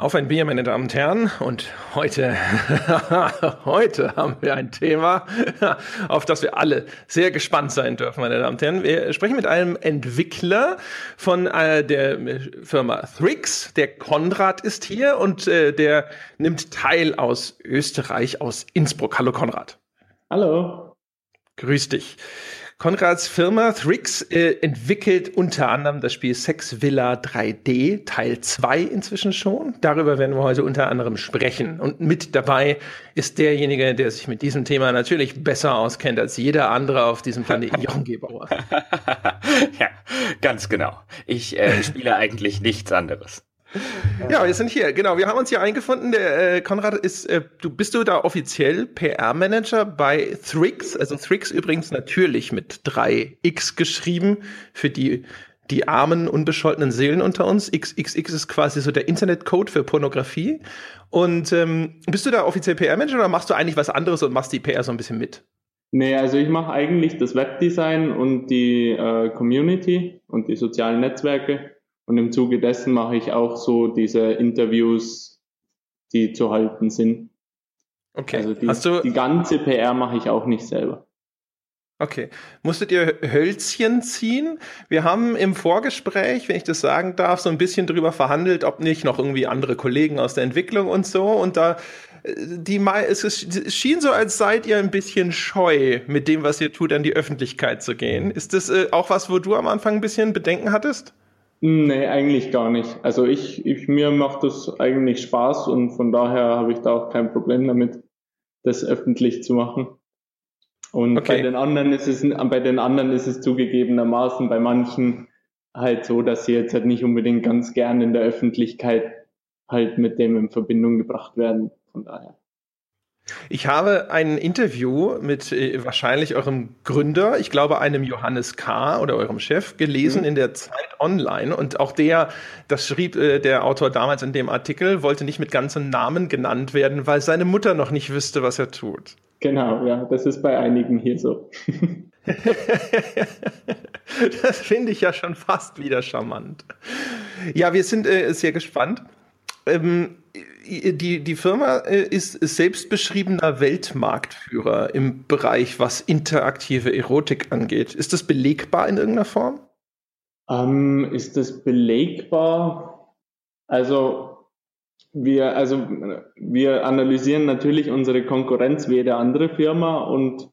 Auf ein Bier, meine Damen und Herren. Und heute, heute haben wir ein Thema, auf das wir alle sehr gespannt sein dürfen, meine Damen und Herren. Wir sprechen mit einem Entwickler von äh, der Firma Thrix. Der Konrad ist hier und äh, der nimmt teil aus Österreich, aus Innsbruck. Hallo Konrad. Hallo. Grüß dich. Konrads Firma Thrix äh, entwickelt unter anderem das Spiel Sex Villa 3D, Teil 2 inzwischen schon. Darüber werden wir heute unter anderem sprechen. Und mit dabei ist derjenige, der sich mit diesem Thema natürlich besser auskennt als jeder andere auf diesem Planeten, Jochen Gebauer. ja, ganz genau. Ich äh, spiele eigentlich nichts anderes. Ja, wir sind hier, genau. Wir haben uns hier eingefunden. Der äh, Konrad ist, äh, du bist du da offiziell PR-Manager bei Thrix. Also Thrix übrigens natürlich mit 3x geschrieben für die die armen, unbescholtenen Seelen unter uns. XXX ist quasi so der Internetcode für Pornografie. Und ähm, bist du da offiziell PR-Manager oder machst du eigentlich was anderes und machst die PR so ein bisschen mit? Nee, also ich mache eigentlich das Webdesign und die äh, Community und die sozialen Netzwerke. Und im Zuge dessen mache ich auch so diese Interviews, die zu halten sind. Okay. Also die, du die ganze PR mache ich auch nicht selber. Okay. Musstet ihr Hölzchen ziehen? Wir haben im Vorgespräch, wenn ich das sagen darf, so ein bisschen drüber verhandelt, ob nicht noch irgendwie andere Kollegen aus der Entwicklung und so. Und da, äh, die, es, es schien so, als seid ihr ein bisschen scheu, mit dem, was ihr tut, an die Öffentlichkeit zu gehen. Ist das äh, auch was, wo du am Anfang ein bisschen Bedenken hattest? Nee, eigentlich gar nicht. Also ich, ich mir macht das eigentlich Spaß und von daher habe ich da auch kein Problem damit, das öffentlich zu machen. Und okay. bei den anderen ist es, bei den anderen ist es zugegebenermaßen bei manchen halt so, dass sie jetzt halt nicht unbedingt ganz gern in der Öffentlichkeit halt mit dem in Verbindung gebracht werden. Von daher. Ich habe ein Interview mit äh, wahrscheinlich eurem Gründer, ich glaube einem Johannes K. oder eurem Chef, gelesen mhm. in der Zeit Online. Und auch der, das schrieb äh, der Autor damals in dem Artikel, wollte nicht mit ganzem Namen genannt werden, weil seine Mutter noch nicht wüsste, was er tut. Genau, ja, das ist bei einigen hier so. das finde ich ja schon fast wieder charmant. Ja, wir sind äh, sehr gespannt. Ähm, die, die Firma äh, ist, selbstbeschriebener Weltmarktführer im Bereich, was interaktive Erotik angeht. Ist das belegbar in irgendeiner Form? Ähm, ist das belegbar? Also wir, also wir analysieren natürlich unsere Konkurrenz wie jede andere Firma und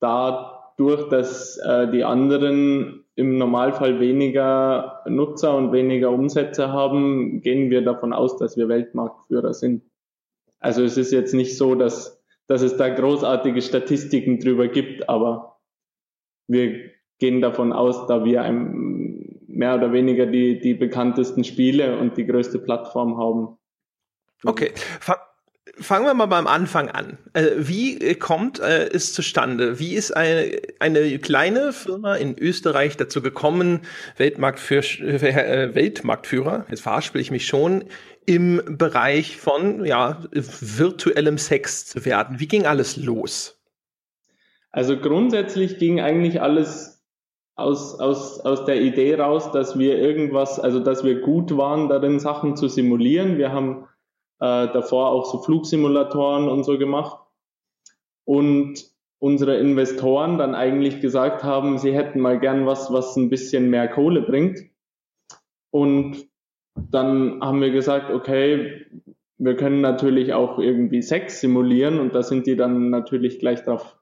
dadurch, dass äh, die anderen im Normalfall weniger Nutzer und weniger Umsätze haben, gehen wir davon aus, dass wir Weltmarktführer sind. Also es ist jetzt nicht so, dass, dass es da großartige Statistiken drüber gibt, aber wir gehen davon aus, da wir ein, mehr oder weniger die, die bekanntesten Spiele und die größte Plattform haben. Okay. Fangen wir mal beim Anfang an. Äh, wie äh, kommt äh, es zustande? Wie ist eine, eine kleine Firma in Österreich dazu gekommen, Weltmarktführer, Weltmarktführer, jetzt verhaspel ich mich schon, im Bereich von ja, virtuellem Sex zu werden? Wie ging alles los? Also grundsätzlich ging eigentlich alles aus, aus, aus der Idee raus, dass wir irgendwas, also dass wir gut waren darin, Sachen zu simulieren. Wir haben äh, davor auch so Flugsimulatoren und so gemacht. Und unsere Investoren dann eigentlich gesagt haben, sie hätten mal gern was, was ein bisschen mehr Kohle bringt. Und dann haben wir gesagt, okay, wir können natürlich auch irgendwie Sex simulieren und da sind die dann natürlich gleich drauf,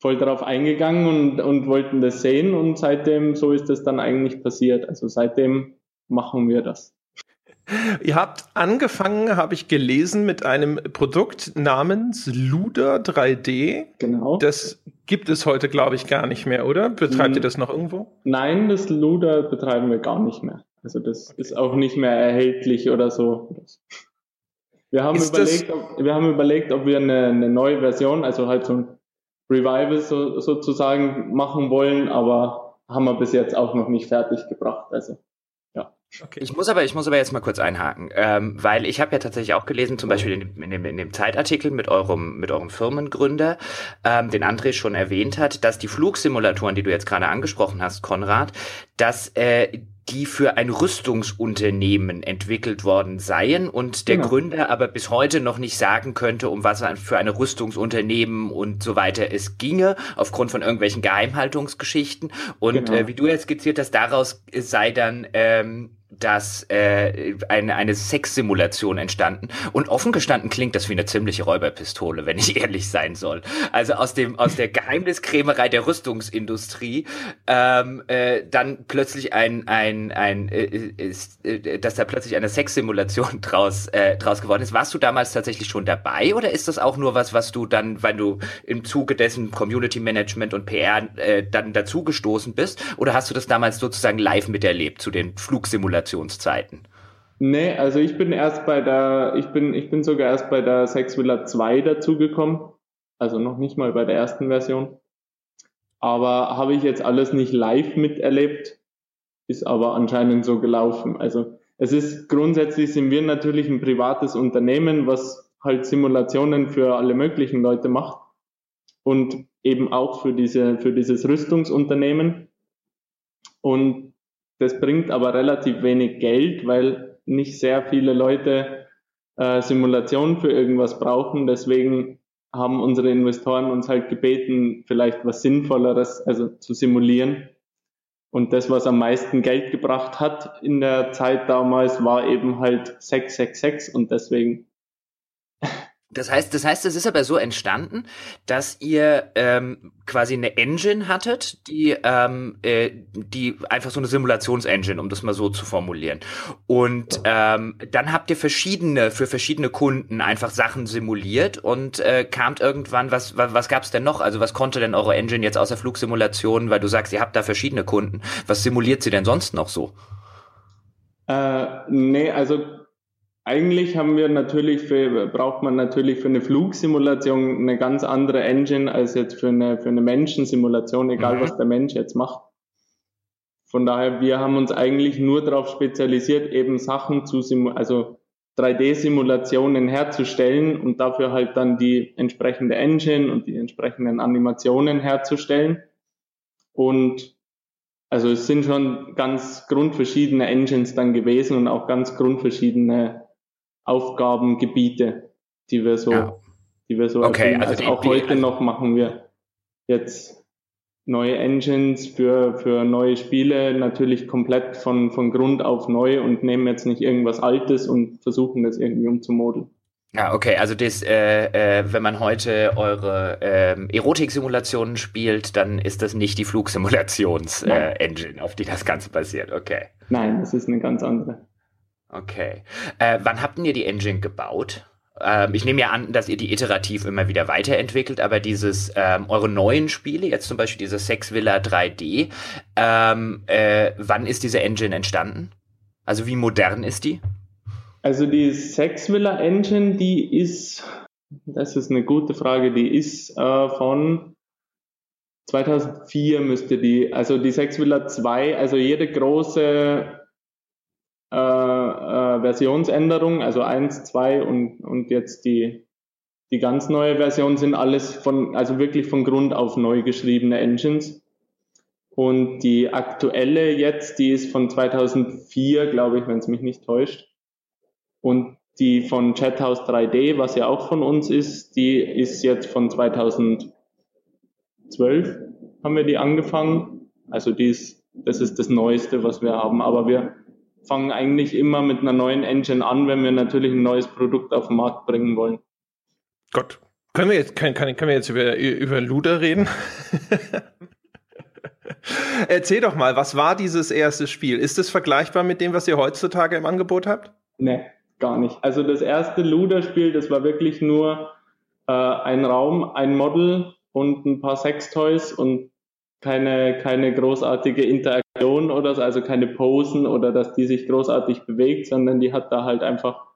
voll drauf eingegangen und, und wollten das sehen und seitdem, so ist das dann eigentlich passiert. Also seitdem machen wir das. Ihr habt angefangen, habe ich gelesen, mit einem Produkt namens Luder 3D. Genau. Das gibt es heute, glaube ich, gar nicht mehr, oder? Betreibt ihr das noch irgendwo? Nein, das Luder betreiben wir gar nicht mehr. Also das okay. ist auch nicht mehr erhältlich oder so. Wir haben, überlegt, ob, wir haben überlegt, ob wir eine, eine, neue Version, also halt so ein Revival so, sozusagen machen wollen, aber haben wir bis jetzt auch noch nicht fertig gebracht. Also Okay. Ich muss aber, ich muss aber jetzt mal kurz einhaken, ähm, weil ich habe ja tatsächlich auch gelesen, zum Beispiel in dem, in dem, in dem Zeitartikel mit eurem, mit eurem Firmengründer, ähm, den André schon erwähnt hat, dass die Flugsimulatoren, die du jetzt gerade angesprochen hast, Konrad, dass äh, die für ein Rüstungsunternehmen entwickelt worden seien und der genau. Gründer aber bis heute noch nicht sagen könnte, um was für ein Rüstungsunternehmen und so weiter es ginge, aufgrund von irgendwelchen Geheimhaltungsgeschichten. Und genau. äh, wie du jetzt skizziert hast, daraus sei dann ähm, dass äh, eine, eine Sexsimulation entstanden. Und offen gestanden klingt das wie eine ziemliche Räuberpistole, wenn ich ehrlich sein soll. Also aus dem aus der Geheimniskrämerei der Rüstungsindustrie ähm, äh, dann plötzlich ein ein ein äh, ist, äh, dass da plötzlich eine Sexsimulation draus äh, draus geworden ist. Warst du damals tatsächlich schon dabei oder ist das auch nur was, was du dann, wenn du im Zuge dessen Community Management und PR äh, dann dazugestoßen bist, oder hast du das damals sozusagen live miterlebt zu den Flugsimulationen? Simulationszeiten? Nee, also ich bin erst bei der, ich bin, ich bin sogar erst bei der Sexvilla 2 dazugekommen. Also noch nicht mal bei der ersten Version. Aber habe ich jetzt alles nicht live miterlebt, ist aber anscheinend so gelaufen. Also es ist grundsätzlich sind wir natürlich ein privates Unternehmen, was halt Simulationen für alle möglichen Leute macht und eben auch für diese für dieses Rüstungsunternehmen. Und das bringt aber relativ wenig Geld, weil nicht sehr viele Leute äh, Simulationen für irgendwas brauchen. Deswegen haben unsere Investoren uns halt gebeten, vielleicht was Sinnvolleres, also zu simulieren. Und das, was am meisten Geld gebracht hat in der Zeit damals, war eben halt 666 und deswegen das heißt, das heißt, es ist aber so entstanden, dass ihr ähm, quasi eine Engine hattet, die, ähm, äh, die einfach so eine Simulationsengine, um das mal so zu formulieren. Und ähm, dann habt ihr verschiedene für verschiedene Kunden einfach Sachen simuliert und äh, kamt irgendwann, was was, was gab es denn noch? Also was konnte denn eure Engine jetzt außer Flugsimulationen, weil du sagst, ihr habt da verschiedene Kunden. Was simuliert sie denn sonst noch so? Äh, nee, also eigentlich haben wir natürlich für, braucht man natürlich für eine Flugsimulation eine ganz andere Engine als jetzt für eine, für eine Menschensimulation, egal mhm. was der Mensch jetzt macht. Von daher, wir haben uns eigentlich nur darauf spezialisiert, eben Sachen zu simulieren, also 3D-Simulationen herzustellen und dafür halt dann die entsprechende Engine und die entsprechenden Animationen herzustellen. Und also es sind schon ganz grundverschiedene Engines dann gewesen und auch ganz grundverschiedene Aufgabengebiete, die wir so, ja. die wir so okay, also, also auch heute also noch machen wir jetzt neue Engines für, für neue Spiele natürlich komplett von, von Grund auf neu und nehmen jetzt nicht irgendwas Altes und versuchen das irgendwie umzumodeln. Ja, okay, also das, äh, äh, wenn man heute eure ähm, Erotik-Simulationen spielt, dann ist das nicht die Flugsimulations-Engine, äh, auf die das Ganze basiert, okay. Nein, das ist eine ganz andere. Okay. Äh, wann habt ihr die Engine gebaut? Ähm, ich nehme ja an, dass ihr die iterativ immer wieder weiterentwickelt, aber dieses, ähm, eure neuen Spiele, jetzt zum Beispiel diese Sex Villa 3D, ähm, äh, wann ist diese Engine entstanden? Also wie modern ist die? Also die Sex Villa Engine, die ist, das ist eine gute Frage, die ist äh, von 2004 müsste die, also die Sex Villa 2, also jede große äh, äh, Versionsänderung, also 1, 2 und, und jetzt die, die ganz neue Version sind alles von, also wirklich von Grund auf neu geschriebene Engines. Und die aktuelle jetzt, die ist von 2004, glaube ich, wenn es mich nicht täuscht. Und die von Chathouse 3D, was ja auch von uns ist, die ist jetzt von 2012, haben wir die angefangen. Also die ist, das ist das Neueste, was wir haben. Aber wir fangen eigentlich immer mit einer neuen Engine an, wenn wir natürlich ein neues Produkt auf den Markt bringen wollen. Gott, können wir jetzt, können, können wir jetzt über, über Luder reden? Erzähl doch mal, was war dieses erste Spiel? Ist es vergleichbar mit dem, was ihr heutzutage im Angebot habt? Nee, gar nicht. Also das erste Luder-Spiel, das war wirklich nur äh, ein Raum, ein Model und ein paar Sextoys und keine, keine großartige Interaktion oder so, also keine Posen oder dass die sich großartig bewegt, sondern die hat da halt einfach,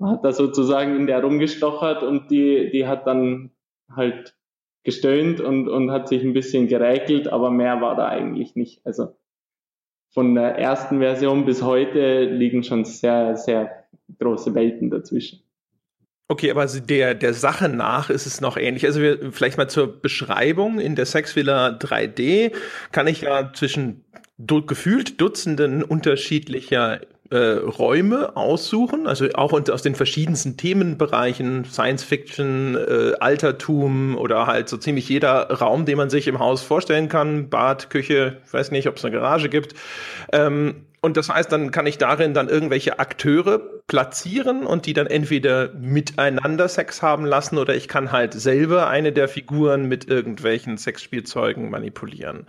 hat da sozusagen in der rumgestochert und die, die hat dann halt gestöhnt und, und hat sich ein bisschen geräkelt, aber mehr war da eigentlich nicht. Also von der ersten Version bis heute liegen schon sehr, sehr große Welten dazwischen. Okay, aber der, der Sache nach ist es noch ähnlich. Also wir, vielleicht mal zur Beschreibung. In der Sexvilla 3D kann ich ja zwischen du, gefühlt Dutzenden unterschiedlicher äh, Räume aussuchen, also auch aus den verschiedensten Themenbereichen, Science Fiction, äh, Altertum oder halt so ziemlich jeder Raum, den man sich im Haus vorstellen kann, Bad, Küche, ich weiß nicht, ob es eine Garage gibt. Ähm, und das heißt, dann kann ich darin dann irgendwelche Akteure platzieren und die dann entweder miteinander Sex haben lassen oder ich kann halt selber eine der Figuren mit irgendwelchen Sexspielzeugen manipulieren.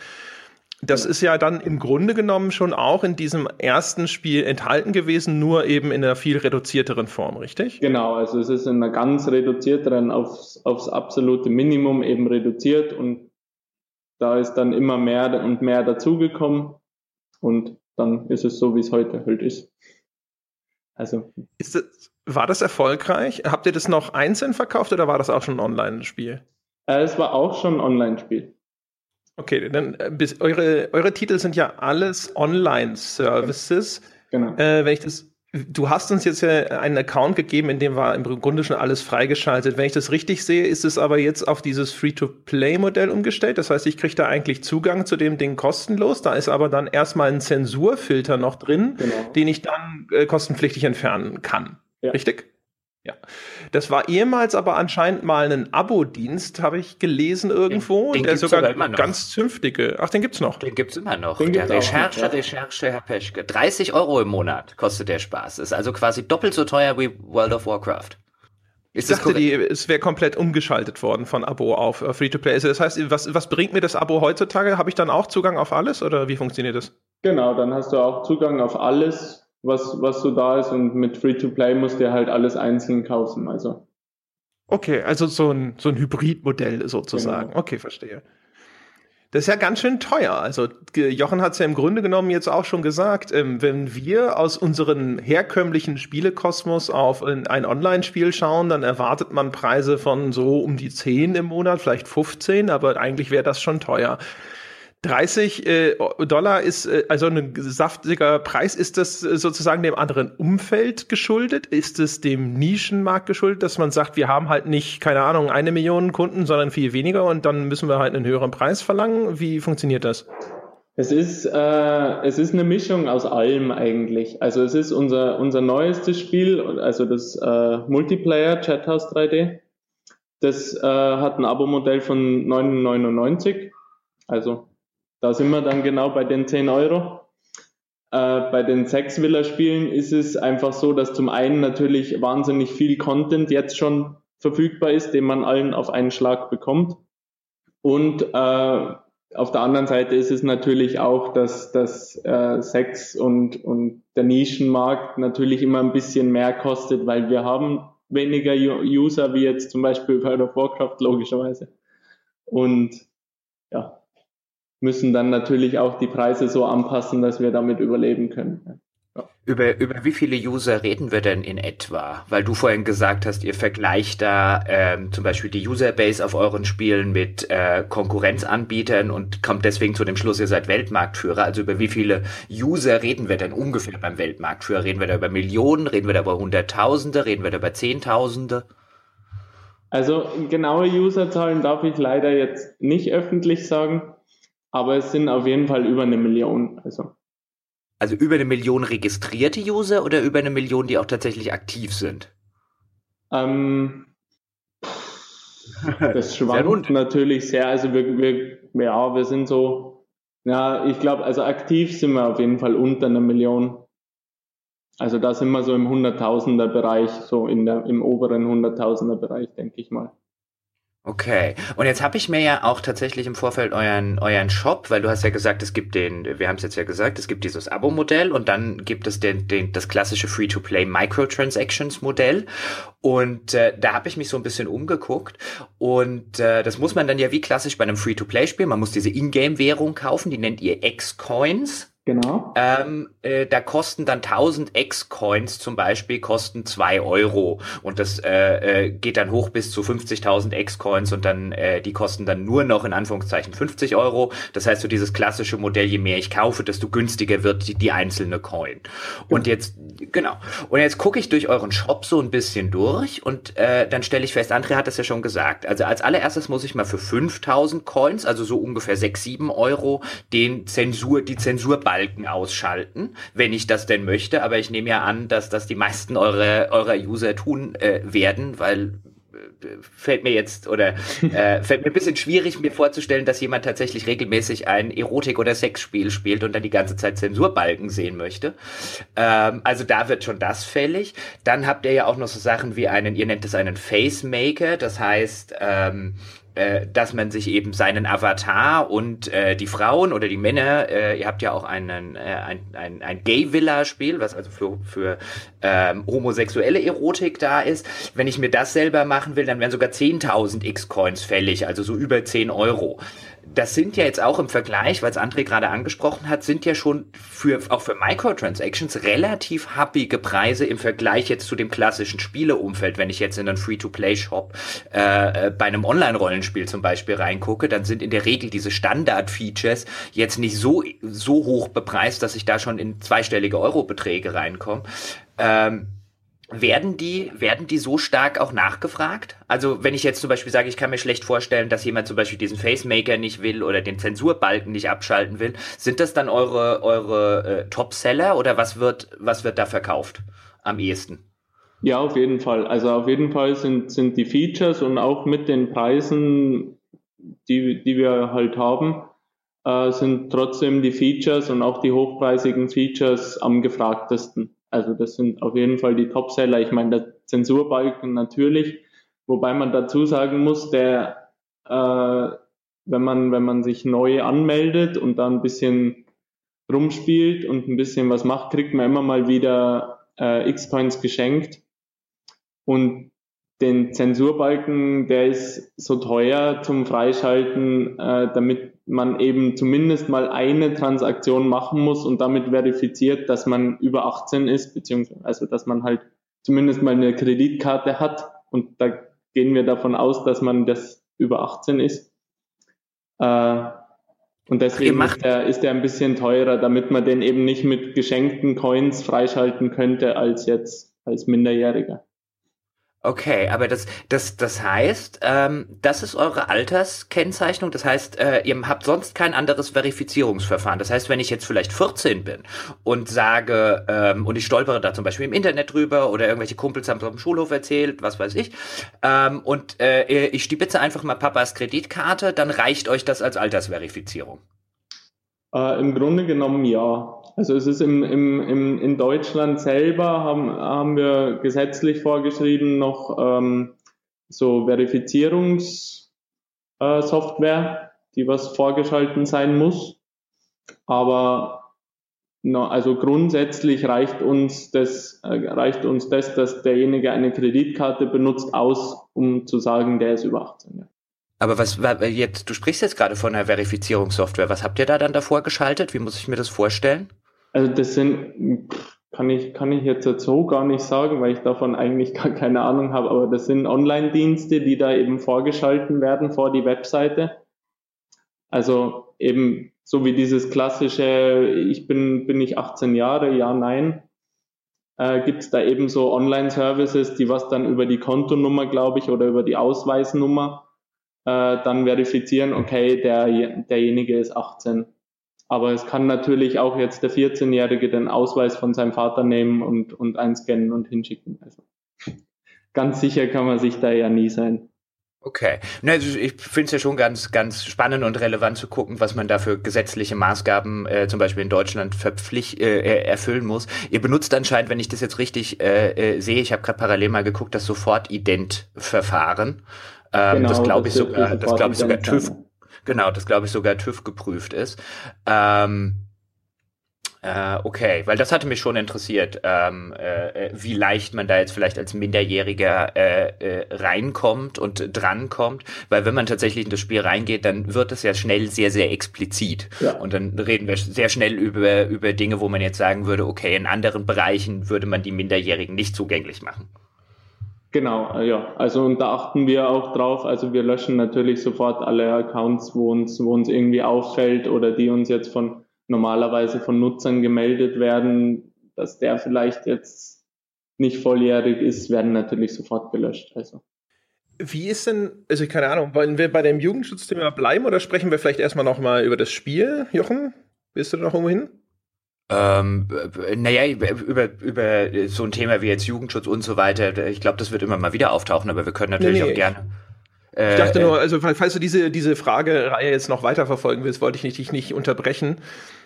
Das ist ja dann im Grunde genommen schon auch in diesem ersten Spiel enthalten gewesen, nur eben in einer viel reduzierteren Form, richtig? Genau, also es ist in einer ganz reduzierteren, aufs, aufs absolute Minimum eben reduziert und da ist dann immer mehr und mehr dazugekommen und dann ist es so, wie es heute halt ist. Also. Ist das, war das erfolgreich? Habt ihr das noch einzeln verkauft oder war das auch schon ein Online-Spiel? Äh, es war auch schon ein Online-Spiel. Okay, dann äh, bis, eure, eure Titel sind ja alles Online-Services. Genau. Äh, wenn ich das, du hast uns jetzt ja einen Account gegeben, in dem war im Grunde schon alles freigeschaltet. Wenn ich das richtig sehe, ist es aber jetzt auf dieses Free-to-Play-Modell umgestellt. Das heißt, ich kriege da eigentlich Zugang zu dem Ding kostenlos. Da ist aber dann erstmal ein Zensurfilter noch drin, genau. den ich dann äh, kostenpflichtig entfernen kann. Ja. Richtig? Ja. Das war ehemals aber anscheinend mal ein Abo-Dienst, habe ich gelesen irgendwo. Den, den der sogar ganz zünftige. Ach, den gibt's noch. Den gibt's immer noch. Den der Recherche, noch, ja. Recherche, Herr Peschke. 30 Euro im Monat kostet der Spaß. Ist also quasi doppelt so teuer wie World of Warcraft. Ist ich dachte, die, es wäre komplett umgeschaltet worden von Abo auf uh, Free-to-Play. Also das heißt, was, was bringt mir das Abo heutzutage? Habe ich dann auch Zugang auf alles oder wie funktioniert das? Genau, dann hast du auch Zugang auf alles was, was so da ist und mit Free-to-Play musst du halt alles einzeln kaufen. Also. Okay, also so ein, so ein Hybridmodell sozusagen. Genau. Okay, verstehe. Das ist ja ganz schön teuer. Also Jochen hat es ja im Grunde genommen jetzt auch schon gesagt, ähm, wenn wir aus unserem herkömmlichen Spielekosmos auf ein Online-Spiel schauen, dann erwartet man Preise von so um die 10 im Monat, vielleicht 15, aber eigentlich wäre das schon teuer. 30 äh, Dollar ist äh, also ein saftiger Preis. Ist das äh, sozusagen dem anderen Umfeld geschuldet? Ist es dem Nischenmarkt geschuldet, dass man sagt, wir haben halt nicht, keine Ahnung, eine Million Kunden, sondern viel weniger und dann müssen wir halt einen höheren Preis verlangen? Wie funktioniert das? Es ist, äh, es ist eine Mischung aus allem eigentlich. Also es ist unser, unser neuestes Spiel, also das äh, Multiplayer Chathouse 3D. Das äh, hat ein Abo-Modell von 9,99. Also da sind wir dann genau bei den 10 Euro. Äh, bei den sechs Villa-Spielen ist es einfach so, dass zum einen natürlich wahnsinnig viel Content jetzt schon verfügbar ist, den man allen auf einen Schlag bekommt. Und äh, auf der anderen Seite ist es natürlich auch, dass das äh, Sex und, und der Nischenmarkt natürlich immer ein bisschen mehr kostet, weil wir haben weniger User wie jetzt zum Beispiel World of Warcraft logischerweise. Und müssen dann natürlich auch die Preise so anpassen, dass wir damit überleben können. Über, über wie viele User reden wir denn in etwa? Weil du vorhin gesagt hast, ihr vergleicht da ähm, zum Beispiel die Userbase auf euren Spielen mit äh, Konkurrenzanbietern und kommt deswegen zu dem Schluss, ihr seid Weltmarktführer. Also über wie viele User reden wir denn ungefähr beim Weltmarktführer? Reden wir da über Millionen? Reden wir da über Hunderttausende? Reden wir da über Zehntausende? Also genaue Userzahlen darf ich leider jetzt nicht öffentlich sagen aber es sind auf jeden Fall über eine Million. Also. also über eine Million registrierte User oder über eine Million, die auch tatsächlich aktiv sind? Ähm, das schwankt natürlich sehr. Also wir, wir, ja, wir sind so, ja, ich glaube, also aktiv sind wir auf jeden Fall unter einer Million. Also da sind wir so im Hunderttausender Bereich, so in der, im oberen Hunderttausender Bereich, denke ich mal. Okay. Und jetzt habe ich mir ja auch tatsächlich im Vorfeld euren, euren Shop, weil du hast ja gesagt, es gibt den, wir haben es jetzt ja gesagt, es gibt dieses Abo-Modell und dann gibt es den, den, das klassische Free-to-Play Microtransactions-Modell. Und äh, da habe ich mich so ein bisschen umgeguckt. Und äh, das muss man dann ja wie klassisch bei einem Free-to-Play-Spiel. Man muss diese Ingame-Währung kaufen, die nennt ihr X-Coins. Genau. Ähm, äh, da kosten dann 1000 X-Coins zum Beispiel, kosten 2 Euro. Und das äh, äh, geht dann hoch bis zu 50.000 X-Coins und dann äh, die kosten dann nur noch in Anführungszeichen 50 Euro. Das heißt, so dieses klassische Modell, je mehr ich kaufe, desto günstiger wird die, die einzelne Coin. Und jetzt, genau. Und jetzt gucke ich durch euren Shop so ein bisschen durch und äh, dann stelle ich fest, André hat das ja schon gesagt. Also als allererstes muss ich mal für 5000 Coins, also so ungefähr 6, 7 Euro, den Zensur, die Zensur Balken ausschalten, wenn ich das denn möchte. Aber ich nehme ja an, dass das die meisten eurer, eurer User tun äh, werden, weil äh, fällt mir jetzt oder äh, fällt mir ein bisschen schwierig, mir vorzustellen, dass jemand tatsächlich regelmäßig ein Erotik- oder Sexspiel spielt und dann die ganze Zeit Zensurbalken sehen möchte. Ähm, also da wird schon das fällig. Dann habt ihr ja auch noch so Sachen wie einen, ihr nennt es einen Facemaker, das heißt, ähm, äh, dass man sich eben seinen Avatar und äh, die Frauen oder die Männer, äh, ihr habt ja auch einen, äh, ein, ein, ein Gay-Villa-Spiel, was also für, für ähm, homosexuelle Erotik da ist. Wenn ich mir das selber machen will, dann wären sogar 10.000 X-Coins fällig, also so über 10 Euro das sind ja jetzt auch im Vergleich, weil es André gerade angesprochen hat, sind ja schon für, auch für Microtransactions relativ happige Preise im Vergleich jetzt zu dem klassischen Spieleumfeld. Wenn ich jetzt in einen Free-to-Play-Shop äh, äh, bei einem Online-Rollenspiel zum Beispiel reingucke, dann sind in der Regel diese Standard-Features jetzt nicht so, so hoch bepreist, dass ich da schon in zweistellige Euro-Beträge reinkomme. Ähm, werden die, werden die so stark auch nachgefragt? Also wenn ich jetzt zum Beispiel sage, ich kann mir schlecht vorstellen, dass jemand zum Beispiel diesen Facemaker nicht will oder den Zensurbalken nicht abschalten will, sind das dann eure, eure äh, Top-Seller oder was wird, was wird da verkauft am ehesten? Ja, auf jeden Fall. Also auf jeden Fall sind, sind die Features und auch mit den Preisen, die, die wir halt haben, äh, sind trotzdem die Features und auch die hochpreisigen Features am gefragtesten. Also das sind auf jeden Fall die Topseller. Ich meine, der Zensurbalken natürlich, wobei man dazu sagen muss, der, äh, wenn man wenn man sich neu anmeldet und dann ein bisschen rumspielt und ein bisschen was macht, kriegt man immer mal wieder äh, X-Coins geschenkt. Und den Zensurbalken, der ist so teuer zum Freischalten, äh, damit man eben zumindest mal eine Transaktion machen muss und damit verifiziert, dass man über 18 ist, beziehungsweise also dass man halt zumindest mal eine Kreditkarte hat und da gehen wir davon aus, dass man das über 18 ist. Äh, und deswegen ist der, ist der ein bisschen teurer, damit man den eben nicht mit geschenkten Coins freischalten könnte als jetzt als Minderjähriger. Okay, aber das, das, das heißt, ähm, das ist eure Alterskennzeichnung. Das heißt, äh, ihr habt sonst kein anderes Verifizierungsverfahren. Das heißt, wenn ich jetzt vielleicht 14 bin und sage, ähm, und ich stolpere da zum Beispiel im Internet drüber oder irgendwelche Kumpels haben es auf dem Schulhof erzählt, was weiß ich, ähm, und äh, ich stibitze einfach mal Papas Kreditkarte, dann reicht euch das als Altersverifizierung. Äh, Im Grunde genommen ja. Also es ist im, im, im, in Deutschland selber haben, haben wir gesetzlich vorgeschrieben noch ähm, so Verifizierungssoftware, äh, die was vorgeschalten sein muss. Aber no, also grundsätzlich reicht uns das, äh, reicht uns das, dass derjenige eine Kreditkarte benutzt, aus, um zu sagen, der ist über 18. Ja. Aber was jetzt, du sprichst jetzt gerade von einer Verifizierungssoftware. Was habt ihr da dann davor geschaltet? Wie muss ich mir das vorstellen? Also das sind, kann ich, kann ich jetzt so gar nicht sagen, weil ich davon eigentlich gar keine Ahnung habe, aber das sind Online-Dienste, die da eben vorgeschalten werden vor die Webseite. Also eben so wie dieses klassische, ich bin, bin ich 18 Jahre, ja, nein, äh, gibt es da eben so Online-Services, die was dann über die Kontonummer, glaube ich, oder über die Ausweisnummer äh, dann verifizieren, okay, der, derjenige ist 18. Aber es kann natürlich auch jetzt der 14-Jährige den Ausweis von seinem Vater nehmen und, und einscannen und hinschicken. Also ganz sicher kann man sich da ja nie sein. Okay. Also ich finde es ja schon ganz, ganz spannend und relevant zu gucken, was man da für gesetzliche Maßgaben äh, zum Beispiel in Deutschland verpflicht, äh, erfüllen muss. Ihr benutzt anscheinend, wenn ich das jetzt richtig äh, äh, sehe, ich habe gerade parallel mal geguckt, das Sofort-Ident-Verfahren. Ähm, genau, das glaube ich sogar, das glaube ich sogar TÜV, Genau, das glaube ich sogar TÜV geprüft ist. Ähm, Äh, okay, weil das hatte mich schon interessiert, ähm, äh, wie leicht man da jetzt vielleicht als Minderjähriger äh, äh, reinkommt und drankommt, weil wenn man tatsächlich in das Spiel reingeht, dann wird es ja schnell sehr, sehr explizit. Ja. Und dann reden wir sehr schnell über, über Dinge, wo man jetzt sagen würde, okay, in anderen Bereichen würde man die Minderjährigen nicht zugänglich machen. Genau, äh, ja. Also und da achten wir auch drauf. Also wir löschen natürlich sofort alle Accounts, wo uns, wo uns irgendwie auffällt oder die uns jetzt von normalerweise von Nutzern gemeldet werden, dass der vielleicht jetzt nicht volljährig ist, werden natürlich sofort gelöscht. Also. Wie ist denn, also keine Ahnung, wollen wir bei dem Jugendschutzthema bleiben oder sprechen wir vielleicht erstmal nochmal über das Spiel, Jochen? Willst du da noch irgendwo hin? Ähm, naja, über, über so ein Thema wie jetzt Jugendschutz und so weiter, ich glaube, das wird immer mal wieder auftauchen, aber wir können natürlich nee, nee, auch gerne. Ich dachte äh, nur, also falls du diese, diese Fragereihe jetzt noch weiterverfolgen willst, wollte ich nicht, dich nicht unterbrechen.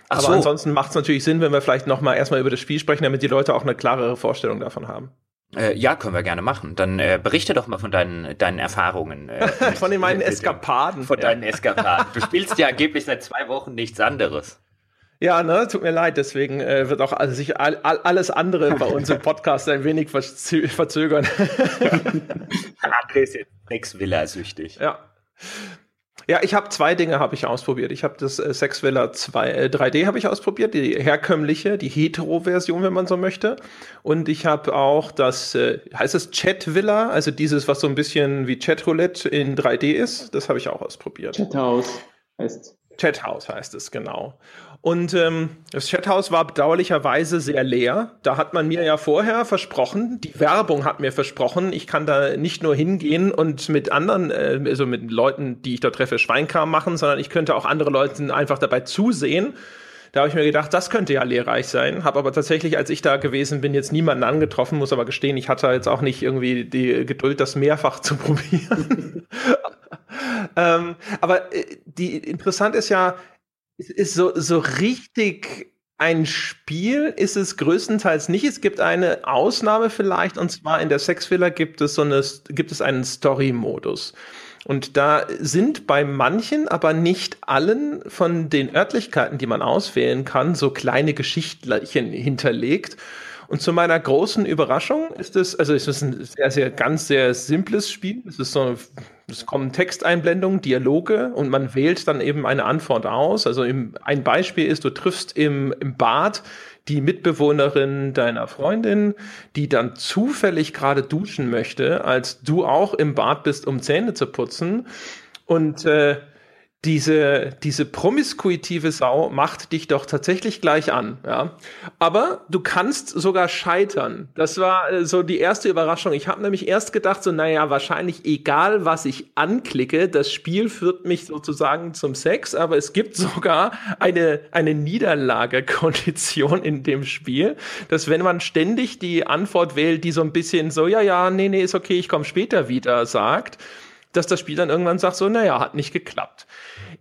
Ach Aber so. ansonsten macht es natürlich Sinn, wenn wir vielleicht noch mal erstmal über das Spiel sprechen, damit die Leute auch eine klarere Vorstellung davon haben. Äh, ja, können wir gerne machen. Dann äh, berichte doch mal von deinen, deinen Erfahrungen. Äh, von den meinen Eskapaden. Von deinen Eskapaden. Du spielst ja angeblich seit zwei Wochen nichts anderes. Ja, ne, tut mir leid, deswegen äh, wird auch also sich all, all, alles andere bei uns im Podcast ein wenig verzö verzögern. André ist jetzt Sexvilla süchtig. Ja. Ja, ich habe zwei Dinge habe ich ausprobiert. Ich habe das äh, Sex Villa 2 äh, 3D habe ich ausprobiert, die herkömmliche, die Hetero-Version, wenn man so möchte. Und ich habe auch das äh, heißt es Chat Villa, also dieses, was so ein bisschen wie Chat Roulette in 3D ist. Das habe ich auch ausprobiert. Chat House heißt. Chat House heißt es genau. Und ähm, das Chathaus war bedauerlicherweise sehr leer. Da hat man mir ja vorher versprochen, die Werbung hat mir versprochen, ich kann da nicht nur hingehen und mit anderen, äh, also mit Leuten, die ich dort treffe, Schweinkram machen, sondern ich könnte auch andere Leute einfach dabei zusehen. Da habe ich mir gedacht, das könnte ja lehrreich sein. Habe aber tatsächlich, als ich da gewesen bin, jetzt niemanden angetroffen, muss aber gestehen, ich hatte jetzt auch nicht irgendwie die Geduld, das mehrfach zu probieren. ähm, aber äh, die interessant ist ja, ist so, so richtig ein Spiel ist es größtenteils nicht. Es gibt eine Ausnahme vielleicht, und zwar in der Sexfiller gibt es so eine, gibt es einen Story-Modus. Und da sind bei manchen, aber nicht allen von den Örtlichkeiten, die man auswählen kann, so kleine Geschichtchen hinterlegt. Und zu meiner großen Überraschung ist es, also es ist ein sehr, sehr, ganz sehr simples Spiel. Es ist so, es kommen Texteinblendungen, Dialoge und man wählt dann eben eine Antwort aus. Also im, ein Beispiel ist, du triffst im, im Bad die Mitbewohnerin deiner Freundin, die dann zufällig gerade duschen möchte, als du auch im Bad bist, um Zähne zu putzen. Und äh, diese, diese promiskuitive Sau macht dich doch tatsächlich gleich an, ja. Aber du kannst sogar scheitern. Das war äh, so die erste Überraschung. Ich habe nämlich erst gedacht, so, naja, wahrscheinlich egal, was ich anklicke, das Spiel führt mich sozusagen zum Sex, aber es gibt sogar eine, eine Niederlagekondition in dem Spiel, dass wenn man ständig die Antwort wählt, die so ein bisschen so, ja, ja, nee, nee, ist okay, ich komme später wieder, sagt, dass das Spiel dann irgendwann sagt, so, naja, hat nicht geklappt.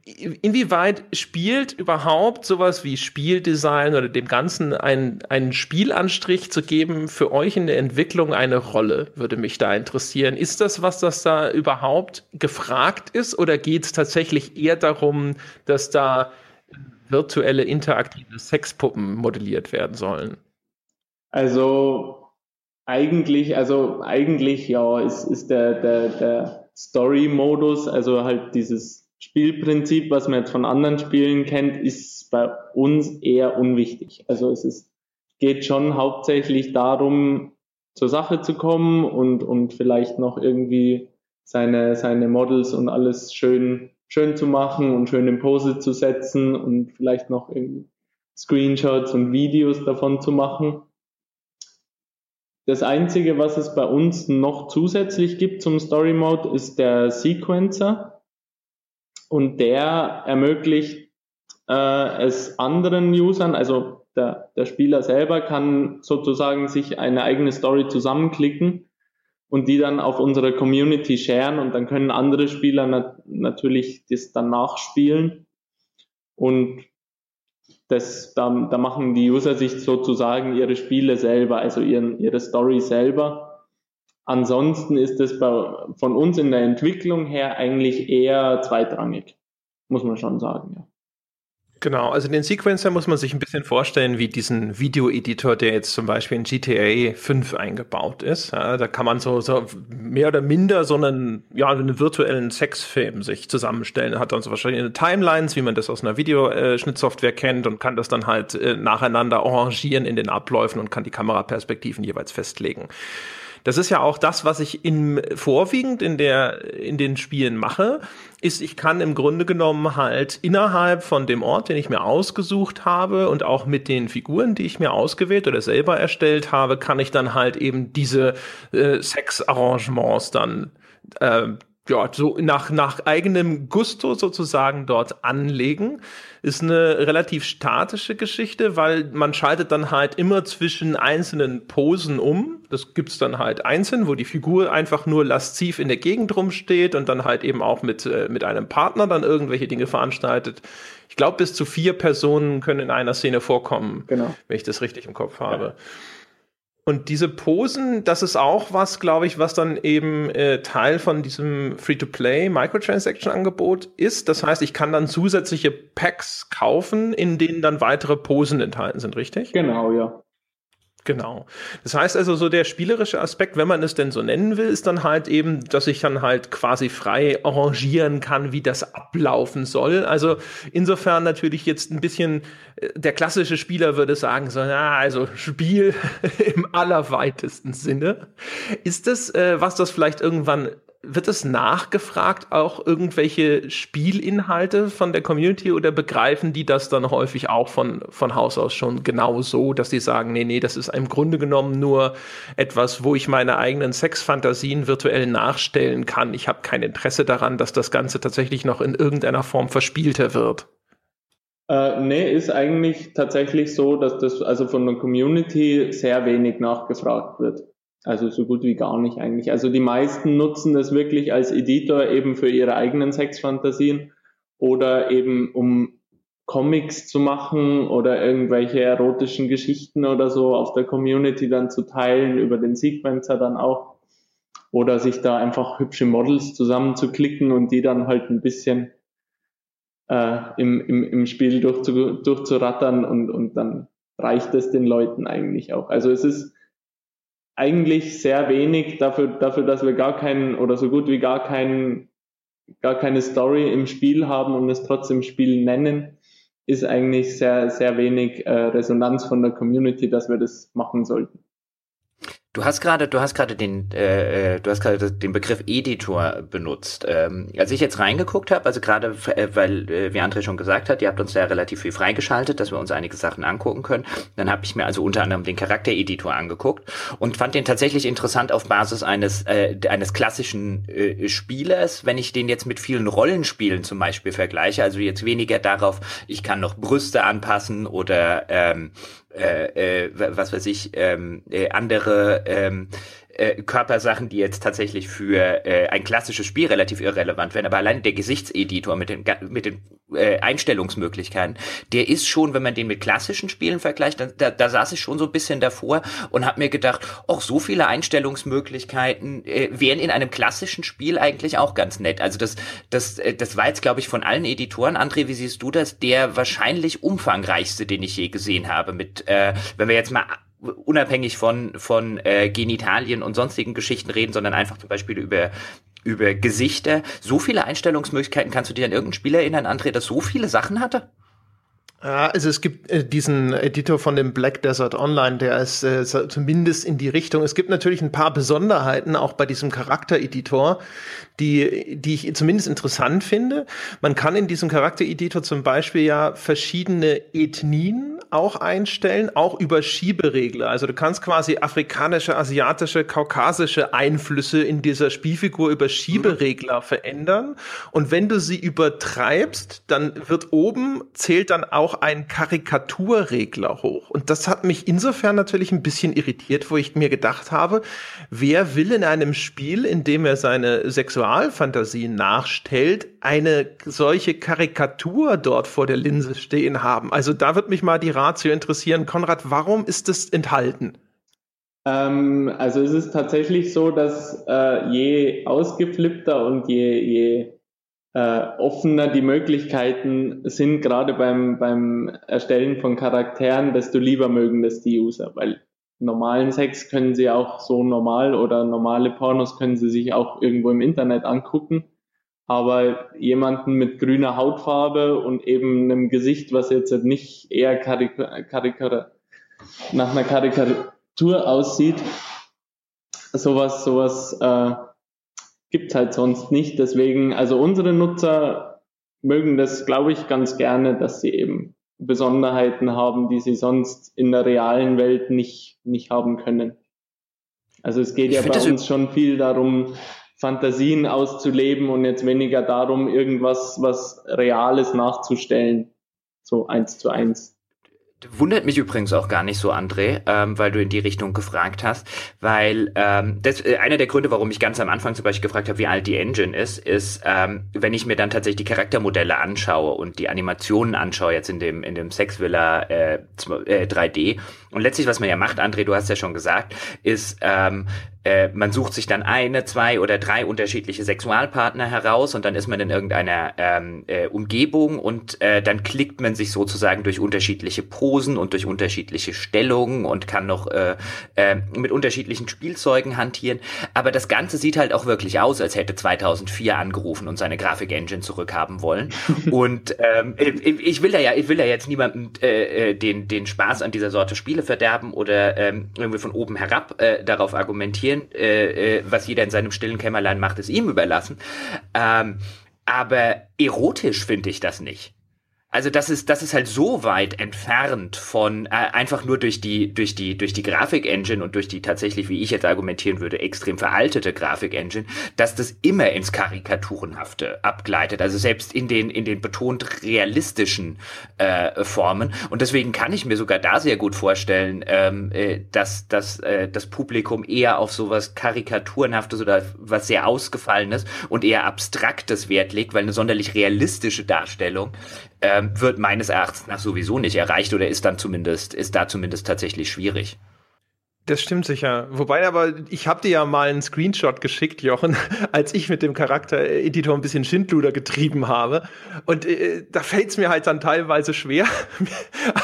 Inwieweit spielt überhaupt sowas wie Spieldesign oder dem Ganzen einen, einen Spielanstrich zu geben für euch in der Entwicklung eine Rolle, würde mich da interessieren. Ist das was, das da überhaupt gefragt ist oder geht es tatsächlich eher darum, dass da virtuelle interaktive Sexpuppen modelliert werden sollen? Also eigentlich, also eigentlich ja, ist, ist der, der, der Story-Modus, also halt dieses Spielprinzip, was man jetzt von anderen Spielen kennt, ist bei uns eher unwichtig. Also es ist, geht schon hauptsächlich darum, zur Sache zu kommen und, und vielleicht noch irgendwie seine, seine Models und alles schön, schön zu machen und schön in Pose zu setzen und vielleicht noch irgendwie Screenshots und Videos davon zu machen. Das Einzige, was es bei uns noch zusätzlich gibt zum Story Mode, ist der Sequencer. Und der ermöglicht äh, es anderen Usern, also der, der Spieler selber kann sozusagen sich eine eigene Story zusammenklicken und die dann auf unsere Community sharen und dann können andere Spieler nat natürlich das dann nachspielen. Und das, da, da machen die User sich sozusagen ihre Spiele selber, also ihren, ihre Story selber. Ansonsten ist es bei, von uns in der Entwicklung her eigentlich eher zweitrangig, muss man schon sagen, ja. Genau, also den Sequencer muss man sich ein bisschen vorstellen wie diesen Video-Editor, der jetzt zum Beispiel in GTA 5 eingebaut ist. Ja, da kann man so, so mehr oder minder so einen, ja, einen virtuellen Sexfilm sich zusammenstellen. Hat dann so verschiedene Timelines, wie man das aus einer Videoschnittsoftware kennt und kann das dann halt äh, nacheinander arrangieren in den Abläufen und kann die Kameraperspektiven jeweils festlegen. Das ist ja auch das, was ich in, vorwiegend in der, in den Spielen mache, ist, ich kann im Grunde genommen halt innerhalb von dem Ort, den ich mir ausgesucht habe und auch mit den Figuren, die ich mir ausgewählt oder selber erstellt habe, kann ich dann halt eben diese äh, Sexarrangements dann äh, ja, so nach, nach eigenem Gusto sozusagen dort anlegen. Ist eine relativ statische Geschichte, weil man schaltet dann halt immer zwischen einzelnen Posen um. Das gibt's dann halt einzeln, wo die Figur einfach nur lasziv in der Gegend rumsteht und dann halt eben auch mit, äh, mit einem Partner dann irgendwelche Dinge veranstaltet. Ich glaube, bis zu vier Personen können in einer Szene vorkommen, genau. wenn ich das richtig im Kopf habe. Ja. Und diese Posen, das ist auch was, glaube ich, was dann eben äh, Teil von diesem Free-to-Play Microtransaction-Angebot ist. Das heißt, ich kann dann zusätzliche Packs kaufen, in denen dann weitere Posen enthalten sind, richtig? Genau, ja. Genau. Das heißt also, so der spielerische Aspekt, wenn man es denn so nennen will, ist dann halt eben, dass ich dann halt quasi frei arrangieren kann, wie das ablaufen soll. Also insofern natürlich jetzt ein bisschen, äh, der klassische Spieler würde sagen, so, na, also Spiel im allerweitesten Sinne. Ist das, äh, was das vielleicht irgendwann wird es nachgefragt, auch irgendwelche Spielinhalte von der Community oder begreifen die das dann häufig auch von, von Haus aus schon genau so, dass sie sagen, nee, nee, das ist im Grunde genommen nur etwas, wo ich meine eigenen Sexfantasien virtuell nachstellen kann. Ich habe kein Interesse daran, dass das Ganze tatsächlich noch in irgendeiner Form verspielter wird. Äh, nee, ist eigentlich tatsächlich so, dass das also von der Community sehr wenig nachgefragt wird. Also so gut wie gar nicht eigentlich. Also die meisten nutzen das wirklich als Editor eben für ihre eigenen Sexfantasien oder eben um Comics zu machen oder irgendwelche erotischen Geschichten oder so auf der Community dann zu teilen, über den Sequencer dann auch. Oder sich da einfach hübsche Models zusammenzuklicken und die dann halt ein bisschen äh, im, im, im Spiel durchzu, durchzurattern und, und dann reicht es den Leuten eigentlich auch. Also es ist eigentlich sehr wenig dafür, dafür, dass wir gar keinen oder so gut wie gar keinen, gar keine Story im Spiel haben und es trotzdem Spiel nennen, ist eigentlich sehr, sehr wenig äh, Resonanz von der Community, dass wir das machen sollten. Du hast gerade, du hast gerade den, äh, äh, du hast gerade den Begriff Editor benutzt. Ähm, als ich jetzt reingeguckt habe, also gerade, äh, weil, äh, wie André schon gesagt hat, ihr habt uns ja relativ viel freigeschaltet, dass wir uns einige Sachen angucken können. Dann habe ich mir also unter anderem den Charaktereditor angeguckt und fand den tatsächlich interessant auf Basis eines äh, eines klassischen äh, Spielers. Wenn ich den jetzt mit vielen Rollenspielen zum Beispiel vergleiche, also jetzt weniger darauf, ich kann noch Brüste anpassen oder ähm, äh, äh, was weiß ich, ähm, äh, andere ähm, äh, Körpersachen, die jetzt tatsächlich für äh, ein klassisches Spiel relativ irrelevant wären. Aber allein der Gesichtseditor mit den, mit den äh, Einstellungsmöglichkeiten, der ist schon, wenn man den mit klassischen Spielen vergleicht, da, da, da saß ich schon so ein bisschen davor und habe mir gedacht, auch so viele Einstellungsmöglichkeiten äh, wären in einem klassischen Spiel eigentlich auch ganz nett. Also das, das, äh, das war jetzt, glaube ich, von allen Editoren, André, wie siehst du das, der wahrscheinlich umfangreichste, den ich je gesehen habe. Mit, äh, wenn wir jetzt mal unabhängig von, von äh, Genitalien und sonstigen Geschichten reden, sondern einfach zum Beispiel über über Gesichter. So viele Einstellungsmöglichkeiten. Kannst du dir an irgendein Spiel erinnern, André, das so viele Sachen hatte? Ja, also es gibt äh, diesen Editor von dem Black Desert Online, der ist äh, zumindest in die Richtung. Es gibt natürlich ein paar Besonderheiten auch bei diesem Charaktereditor, die, die ich zumindest interessant finde. Man kann in diesem Charaktereditor zum Beispiel ja verschiedene Ethnien auch einstellen, auch über Schieberegler. Also du kannst quasi afrikanische, asiatische, kaukasische Einflüsse in dieser Spielfigur über Schieberegler verändern. Und wenn du sie übertreibst, dann wird oben, zählt dann auch ein Karikaturregler hoch. Und das hat mich insofern natürlich ein bisschen irritiert, wo ich mir gedacht habe, wer will in einem Spiel, in dem er seine Sexualfantasien nachstellt, eine solche Karikatur dort vor der Linse stehen haben? Also da wird mich mal die Ratio interessieren. Konrad, warum ist das enthalten? Ähm, also es ist tatsächlich so, dass äh, je ausgeflippter und je, je äh, offener die Möglichkeiten sind, gerade beim, beim Erstellen von Charakteren, desto lieber mögen das die User, weil normalen Sex können sie auch so normal oder normale Pornos können sie sich auch irgendwo im Internet angucken. Aber jemanden mit grüner Hautfarbe und eben einem Gesicht, was jetzt nicht eher Karik Karik nach einer Karikatur aussieht, sowas, sowas äh, gibt's halt sonst nicht. Deswegen, also unsere Nutzer mögen das, glaube ich, ganz gerne, dass sie eben Besonderheiten haben, die sie sonst in der realen Welt nicht, nicht haben können. Also es geht ich ja bei uns schon viel darum, Fantasien auszuleben und jetzt weniger darum, irgendwas, was Reales nachzustellen. So eins zu eins. Wundert mich übrigens auch gar nicht so, André, ähm, weil du in die Richtung gefragt hast, weil ähm, das, äh, einer der Gründe, warum ich ganz am Anfang zum Beispiel gefragt habe, wie alt die Engine ist, ist, ähm, wenn ich mir dann tatsächlich die Charaktermodelle anschaue und die Animationen anschaue, jetzt in dem in dem Sexvilla äh, äh, 3D und letztlich, was man ja macht, André, du hast ja schon gesagt, ist ähm, äh, man sucht sich dann eine, zwei oder drei unterschiedliche Sexualpartner heraus und dann ist man in irgendeiner ähm, äh, Umgebung und äh, dann klickt man sich sozusagen durch unterschiedliche Posen und durch unterschiedliche Stellungen und kann noch äh, äh, mit unterschiedlichen Spielzeugen hantieren. Aber das Ganze sieht halt auch wirklich aus, als hätte 2004 angerufen und seine Grafik-Engine zurückhaben wollen. und ähm, ich will da ja, ich will da jetzt niemandem äh, äh, den den Spaß an dieser Sorte Spiele verderben oder ähm, irgendwie von oben herab äh, darauf argumentieren. Äh, äh, was jeder in seinem stillen Kämmerlein macht, ist ihm überlassen. Ähm, aber erotisch finde ich das nicht. Also das ist das ist halt so weit entfernt von äh, einfach nur durch die durch die durch die Grafikengine und durch die tatsächlich wie ich jetzt argumentieren würde extrem veraltete Grafikengine, dass das immer ins karikaturenhafte abgleitet. Also selbst in den in den betont realistischen äh, Formen und deswegen kann ich mir sogar da sehr gut vorstellen, ähm, äh, dass dass äh, das Publikum eher auf sowas karikaturenhaftes oder was sehr ausgefallenes und eher abstraktes Wert legt, weil eine sonderlich realistische Darstellung ähm, wird meines Erachtens nach sowieso nicht erreicht oder ist dann zumindest, ist da zumindest tatsächlich schwierig. Das stimmt sicher. Wobei aber, ich habe dir ja mal einen Screenshot geschickt, Jochen, als ich mit dem Charaktereditor ein bisschen Schindluder getrieben habe. Und äh, da fällt es mir halt dann teilweise schwer.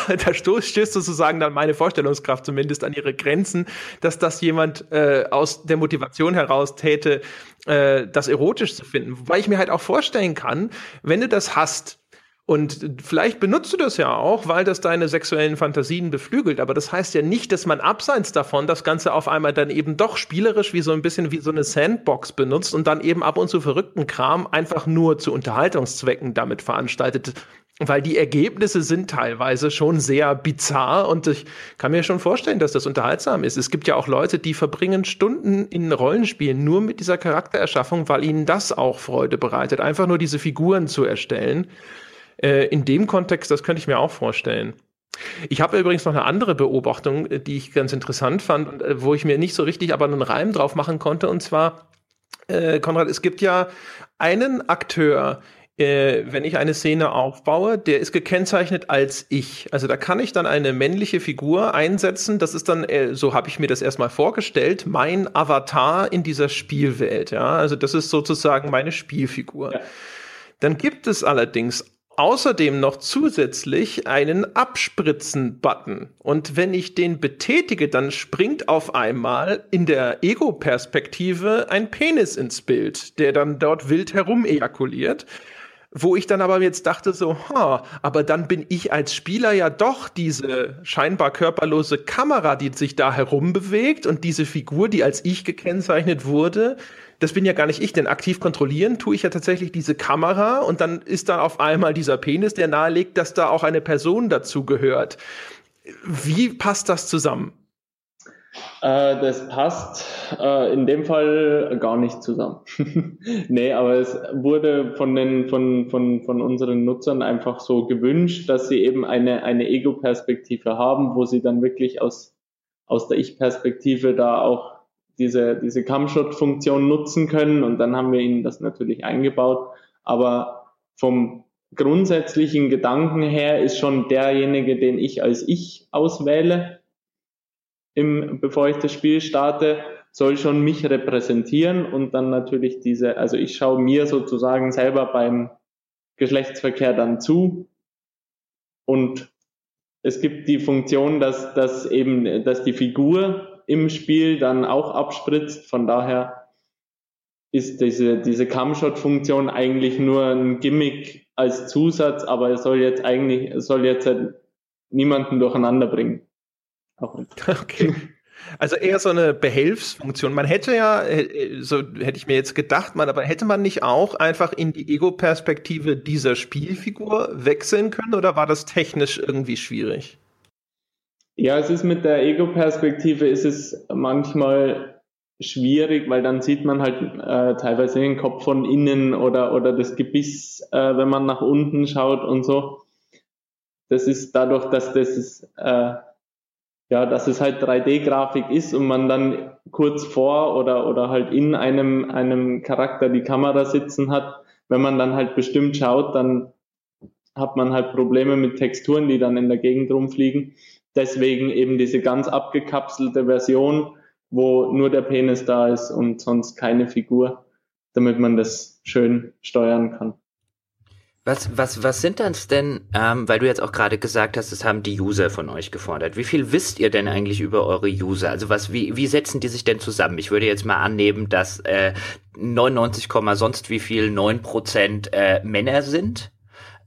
da stößt sozusagen dann meine Vorstellungskraft zumindest an ihre Grenzen, dass das jemand äh, aus der Motivation heraus täte, äh, das erotisch zu finden. Wobei ich mir halt auch vorstellen kann, wenn du das hast, und vielleicht benutzt du das ja auch, weil das deine sexuellen Fantasien beflügelt. Aber das heißt ja nicht, dass man abseits davon das Ganze auf einmal dann eben doch spielerisch wie so ein bisschen wie so eine Sandbox benutzt und dann eben ab und zu verrückten Kram einfach nur zu Unterhaltungszwecken damit veranstaltet. Weil die Ergebnisse sind teilweise schon sehr bizarr und ich kann mir schon vorstellen, dass das unterhaltsam ist. Es gibt ja auch Leute, die verbringen Stunden in Rollenspielen nur mit dieser Charaktererschaffung, weil ihnen das auch Freude bereitet, einfach nur diese Figuren zu erstellen. Äh, in dem Kontext, das könnte ich mir auch vorstellen. Ich habe übrigens noch eine andere Beobachtung, äh, die ich ganz interessant fand, äh, wo ich mir nicht so richtig aber einen Reim drauf machen konnte. Und zwar, äh, Konrad, es gibt ja einen Akteur, äh, wenn ich eine Szene aufbaue, der ist gekennzeichnet als ich. Also da kann ich dann eine männliche Figur einsetzen. Das ist dann, äh, so habe ich mir das erstmal vorgestellt, mein Avatar in dieser Spielwelt. Ja, also das ist sozusagen meine Spielfigur. Ja. Dann gibt es allerdings außerdem noch zusätzlich einen Abspritzen-Button. Und wenn ich den betätige, dann springt auf einmal in der Ego-Perspektive ein Penis ins Bild, der dann dort wild herum ejakuliert. Wo ich dann aber jetzt dachte so, ha, aber dann bin ich als Spieler ja doch diese scheinbar körperlose Kamera, die sich da herumbewegt und diese Figur, die als ich gekennzeichnet wurde, das bin ja gar nicht ich, denn aktiv kontrollieren tue ich ja tatsächlich diese Kamera und dann ist da auf einmal dieser Penis, der nahelegt, dass da auch eine Person dazu gehört. Wie passt das zusammen? Äh, das passt äh, in dem Fall gar nicht zusammen. nee, aber es wurde von den, von, von, von unseren Nutzern einfach so gewünscht, dass sie eben eine, eine Ego-Perspektive haben, wo sie dann wirklich aus, aus der Ich-Perspektive da auch diese, diese Camshot-Funktion nutzen können und dann haben wir ihnen das natürlich eingebaut. Aber vom grundsätzlichen Gedanken her ist schon derjenige, den ich als ich auswähle, im, bevor ich das Spiel starte, soll schon mich repräsentieren und dann natürlich diese, also ich schaue mir sozusagen selber beim Geschlechtsverkehr dann zu und es gibt die Funktion, dass, dass eben, dass die Figur im Spiel dann auch abspritzt. Von daher ist diese, diese Camshot-Funktion eigentlich nur ein Gimmick als Zusatz, aber es soll jetzt eigentlich, es soll jetzt halt niemanden durcheinander bringen. Okay. Also eher so eine Behelfsfunktion. Man hätte ja, äh, so hätte ich mir jetzt gedacht, man, aber hätte man nicht auch einfach in die Ego-Perspektive dieser Spielfigur wechseln können oder war das technisch irgendwie schwierig? Ja, es ist mit der Ego-Perspektive ist es manchmal schwierig, weil dann sieht man halt äh, teilweise den Kopf von innen oder, oder das Gebiss, äh, wenn man nach unten schaut und so. Das ist dadurch, dass das ist, äh, ja, dass es halt 3D-Grafik ist und man dann kurz vor oder, oder halt in einem, einem Charakter die Kamera sitzen hat. Wenn man dann halt bestimmt schaut, dann hat man halt Probleme mit Texturen, die dann in der Gegend rumfliegen. Deswegen eben diese ganz abgekapselte Version, wo nur der Penis da ist und sonst keine Figur, damit man das schön steuern kann. Was, was, was sind das denn, ähm, weil du jetzt auch gerade gesagt hast, das haben die User von euch gefordert. Wie viel wisst ihr denn eigentlich über eure User? Also was, wie, wie setzen die sich denn zusammen? Ich würde jetzt mal annehmen, dass äh, 99, sonst wie viel 9 Prozent äh, Männer sind.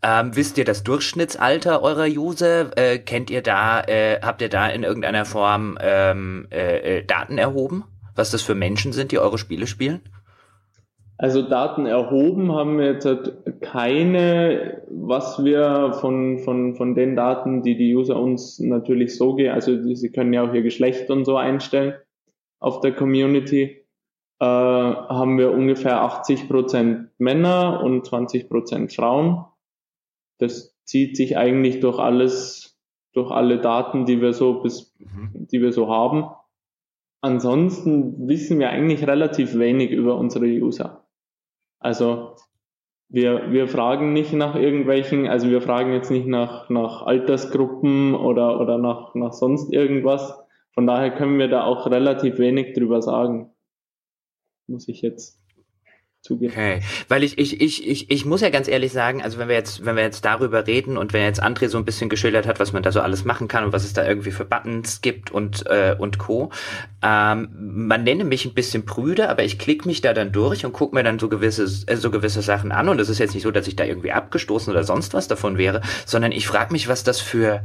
Ähm, wisst ihr das Durchschnittsalter eurer User? Äh, kennt ihr da, äh, habt ihr da in irgendeiner Form ähm, äh, äh Daten erhoben? Was das für Menschen sind, die eure Spiele spielen? Also Daten erhoben haben wir jetzt halt keine, was wir von, von, von den Daten, die die User uns natürlich so gehen, also sie können ja auch ihr Geschlecht und so einstellen auf der Community, äh, haben wir ungefähr 80 Prozent Männer und 20 Prozent Frauen. Das zieht sich eigentlich durch alles, durch alle Daten, die wir so bis, mhm. die wir so haben. Ansonsten wissen wir eigentlich relativ wenig über unsere User. Also wir, wir fragen nicht nach irgendwelchen, also wir fragen jetzt nicht nach, nach Altersgruppen oder, oder nach, nach sonst irgendwas. Von daher können wir da auch relativ wenig drüber sagen. Muss ich jetzt zugeben. Okay, weil ich, ich, ich, ich, ich muss ja ganz ehrlich sagen, also wenn wir jetzt, wenn wir jetzt darüber reden und wenn jetzt André so ein bisschen geschildert hat, was man da so alles machen kann und was es da irgendwie für Buttons gibt und, äh, und Co. Ähm, man nenne mich ein bisschen prüde, aber ich klicke mich da dann durch und gucke mir dann so gewisse, äh, so gewisse Sachen an und es ist jetzt nicht so, dass ich da irgendwie abgestoßen oder sonst was davon wäre, sondern ich frage mich, was das für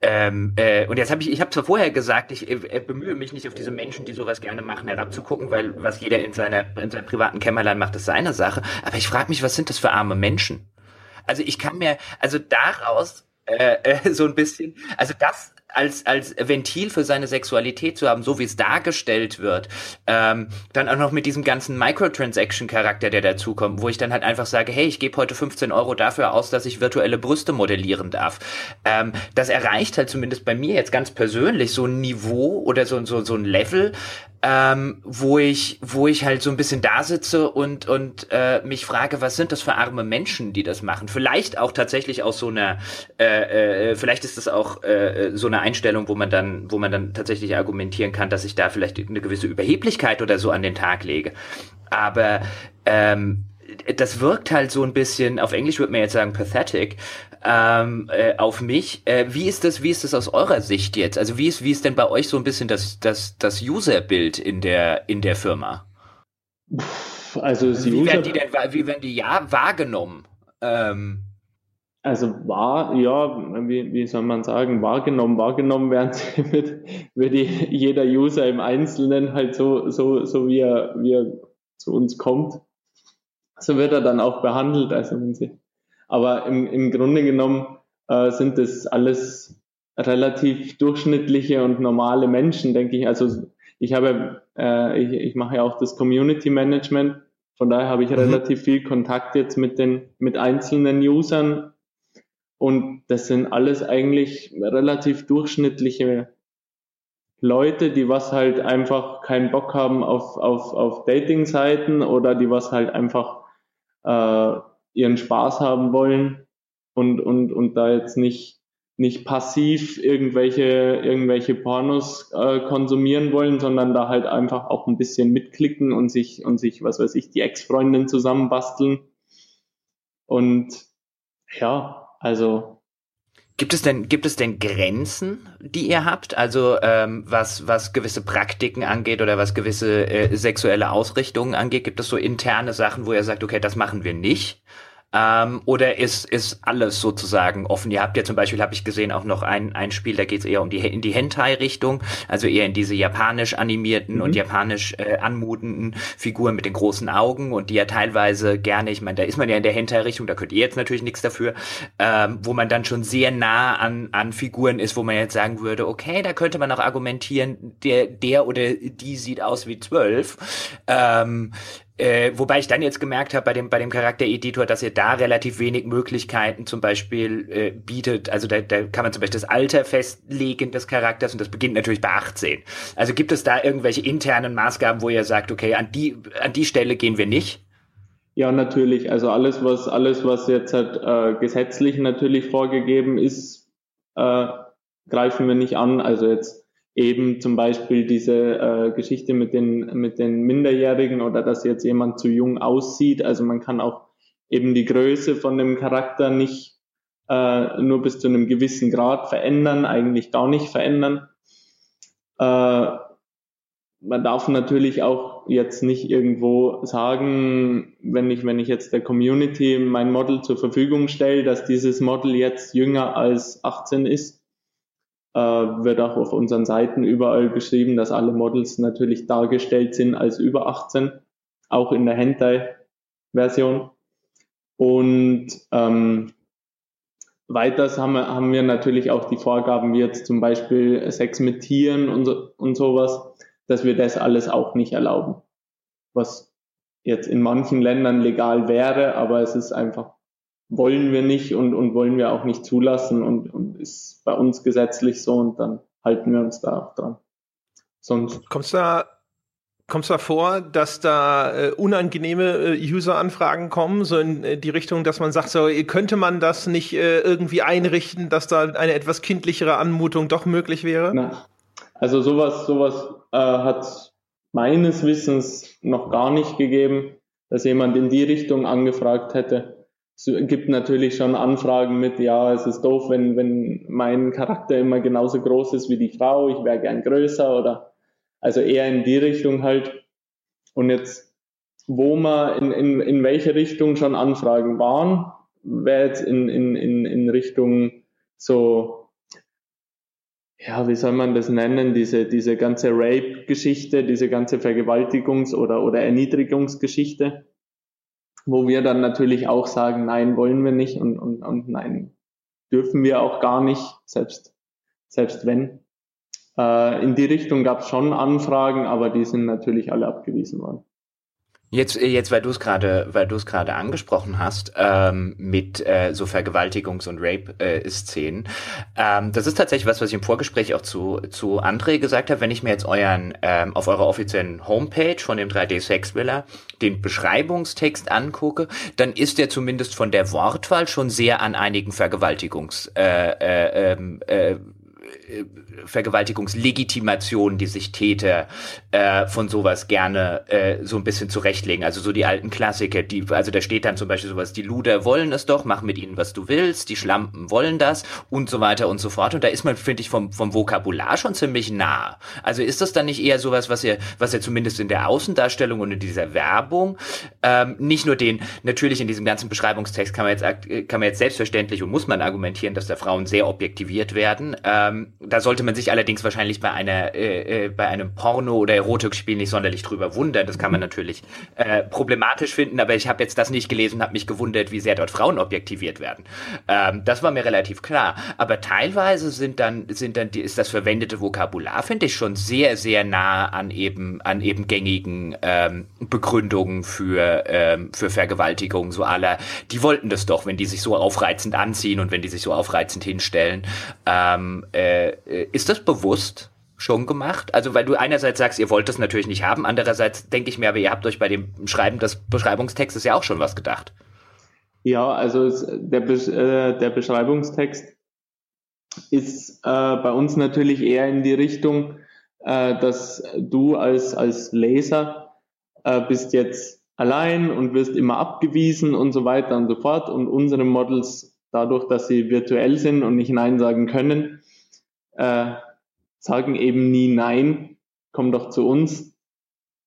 ähm, äh, und jetzt habe ich, ich habe zwar vorher gesagt, ich äh, bemühe mich nicht auf diese Menschen, die sowas gerne machen, herabzugucken, weil was jeder in seiner in seinem privaten Kämmerlein macht, ist seine Sache. Aber ich frage mich, was sind das für arme Menschen? Also ich kann mir, also daraus äh, äh, so ein bisschen, also das als, als Ventil für seine Sexualität zu haben, so wie es dargestellt wird. Ähm, dann auch noch mit diesem ganzen Microtransaction-Charakter, der dazukommt, wo ich dann halt einfach sage, hey, ich gebe heute 15 Euro dafür aus, dass ich virtuelle Brüste modellieren darf. Ähm, das erreicht halt zumindest bei mir jetzt ganz persönlich so ein Niveau oder so, so, so ein Level, ähm, wo ich, wo ich halt so ein bisschen da sitze und und äh, mich frage, was sind das für arme Menschen, die das machen? Vielleicht auch tatsächlich aus so einer, äh, äh, vielleicht ist das auch äh, so eine Einstellung, wo man dann, wo man dann tatsächlich argumentieren kann, dass ich da vielleicht eine gewisse Überheblichkeit oder so an den Tag lege. Aber ähm, das wirkt halt so ein bisschen, auf Englisch würde man jetzt sagen pathetic, ähm, äh, auf mich. Äh, wie ist das, wie ist das aus eurer Sicht jetzt? Also wie ist, wie ist denn bei euch so ein bisschen das, das, das User-Bild in der, in der Firma? Also, wie werden die denn, wie werden die ja wahrgenommen? Ähm, also war, ja, wie, wie soll man sagen, wahrgenommen, wahrgenommen werden sie, wird, wird jeder User im Einzelnen halt so, so, so wie er, wie er zu uns kommt so wird er dann auch behandelt. Also wenn sie, aber im, im Grunde genommen äh, sind das alles relativ durchschnittliche und normale Menschen, denke ich. Also ich habe, äh, ich, ich mache ja auch das Community Management. Von daher habe ich mhm. relativ viel Kontakt jetzt mit den mit einzelnen Usern und das sind alles eigentlich relativ durchschnittliche Leute, die was halt einfach keinen Bock haben auf, auf, auf Dating-Seiten oder die was halt einfach äh, ihren Spaß haben wollen und, und, und da jetzt nicht nicht passiv irgendwelche, irgendwelche Pornos äh, konsumieren wollen, sondern da halt einfach auch ein bisschen mitklicken und sich, und sich, was weiß ich, die Ex-Freundin zusammenbasteln. Und ja, also Gibt es denn, gibt es denn Grenzen, die ihr habt? Also ähm, was, was gewisse Praktiken angeht oder was gewisse äh, sexuelle Ausrichtungen angeht? Gibt es so interne Sachen, wo ihr sagt, okay, das machen wir nicht? Ähm, oder ist, ist alles sozusagen offen? Ihr habt ja zum Beispiel, habe ich gesehen, auch noch ein, ein Spiel, da geht es eher um die in die Hentai-Richtung, also eher in diese japanisch animierten mhm. und japanisch äh, anmutenden Figuren mit den großen Augen und die ja teilweise gerne, ich meine, da ist man ja in der Hentai-Richtung, da könnt ihr jetzt natürlich nichts dafür, ähm, wo man dann schon sehr nah an, an Figuren ist, wo man jetzt sagen würde, okay, da könnte man auch argumentieren, der, der oder die sieht aus wie zwölf. Ähm, äh, wobei ich dann jetzt gemerkt habe bei dem, bei dem Charaktereditor, dass er da relativ wenig Möglichkeiten zum Beispiel äh, bietet. Also da, da kann man zum Beispiel das Alter festlegen des Charakters und das beginnt natürlich bei 18. Also gibt es da irgendwelche internen Maßgaben, wo ihr sagt, okay, an die, an die Stelle gehen wir nicht? Ja, natürlich. Also alles, was, alles, was jetzt halt, äh, gesetzlich natürlich vorgegeben ist, äh, greifen wir nicht an. Also jetzt eben zum Beispiel diese äh, Geschichte mit den, mit den Minderjährigen oder dass jetzt jemand zu jung aussieht. Also man kann auch eben die Größe von dem Charakter nicht äh, nur bis zu einem gewissen Grad verändern, eigentlich gar nicht verändern. Äh, man darf natürlich auch jetzt nicht irgendwo sagen, wenn ich, wenn ich jetzt der Community mein Model zur Verfügung stelle, dass dieses Model jetzt jünger als 18 ist wird auch auf unseren Seiten überall geschrieben, dass alle Models natürlich dargestellt sind als über 18, auch in der Hentai-Version. Und ähm, weiters haben wir, haben wir natürlich auch die Vorgaben wie jetzt zum Beispiel Sex mit Tieren und, so, und sowas, dass wir das alles auch nicht erlauben. Was jetzt in manchen Ländern legal wäre, aber es ist einfach wollen wir nicht und, und wollen wir auch nicht zulassen und, und ist bei uns gesetzlich so und dann halten wir uns da auch dran. Sonst. Kommst da Kommt da vor, dass da äh, unangenehme äh, User-Anfragen kommen, so in äh, die Richtung, dass man sagt, so könnte man das nicht äh, irgendwie einrichten, dass da eine etwas kindlichere Anmutung doch möglich wäre? Na, also sowas, sowas äh, hat meines Wissens noch gar nicht gegeben, dass jemand in die Richtung angefragt hätte es gibt natürlich schon Anfragen mit, ja, es ist doof, wenn, wenn mein Charakter immer genauso groß ist wie die Frau, ich wäre gern größer oder also eher in die Richtung halt. Und jetzt, wo man in, in, in welche Richtung schon Anfragen waren, wäre jetzt in, in, in, in Richtung so, ja, wie soll man das nennen, diese, diese ganze Rape-Geschichte, diese ganze Vergewaltigungs- oder, oder Erniedrigungsgeschichte wo wir dann natürlich auch sagen, nein, wollen wir nicht und, und, und nein, dürfen wir auch gar nicht, selbst, selbst wenn. Äh, in die Richtung gab es schon Anfragen, aber die sind natürlich alle abgewiesen worden. Jetzt, äh, jetzt, weil du es gerade, weil du es gerade angesprochen hast, ähm, mit äh, so Vergewaltigungs- und Rape-Szenen. Äh, ähm, das ist tatsächlich was, was ich im Vorgespräch auch zu zu André gesagt habe. Wenn ich mir jetzt euren ähm, auf eurer offiziellen Homepage von dem 3D Sex Villa den Beschreibungstext angucke, dann ist der zumindest von der Wortwahl schon sehr an einigen Vergewaltigungs äh, äh, ähm, äh, äh, Vergewaltigungslegitimation, die sich Täter äh, von sowas gerne äh, so ein bisschen zurechtlegen. Also so die alten Klassiker, die, also da steht dann zum Beispiel sowas, die Luder wollen es doch, mach mit ihnen, was du willst, die Schlampen wollen das und so weiter und so fort. Und da ist man, finde ich, vom, vom Vokabular schon ziemlich nah. Also ist das dann nicht eher sowas, was ihr, was ihr zumindest in der Außendarstellung und in dieser Werbung ähm, nicht nur den, natürlich in diesem ganzen Beschreibungstext kann man jetzt, kann man jetzt selbstverständlich und muss man argumentieren, dass da Frauen sehr objektiviert werden. Ähm, da sollte man sich allerdings wahrscheinlich bei einer äh, äh, bei einem Porno oder Erotikspiel nicht sonderlich drüber wundern. Das kann man natürlich äh, problematisch finden, aber ich habe jetzt das nicht gelesen und habe mich gewundert, wie sehr dort Frauen objektiviert werden. Ähm, das war mir relativ klar. Aber teilweise sind dann sind dann die, ist das verwendete Vokabular finde ich schon sehr sehr nah an eben an eben gängigen ähm, Begründungen für ähm, für Vergewaltigung so aller. Die wollten das doch, wenn die sich so aufreizend anziehen und wenn die sich so aufreizend hinstellen. Ähm, äh, äh, ist das bewusst schon gemacht? Also, weil du einerseits sagst, ihr wollt das natürlich nicht haben, andererseits denke ich mir, aber ihr habt euch bei dem Schreiben des Beschreibungstextes ja auch schon was gedacht. Ja, also es, der, äh, der Beschreibungstext ist äh, bei uns natürlich eher in die Richtung, äh, dass du als, als Laser äh, bist jetzt allein und wirst immer abgewiesen und so weiter und so fort. Und unsere Models, dadurch, dass sie virtuell sind und nicht Nein sagen können, äh, sagen eben nie Nein, komm doch zu uns.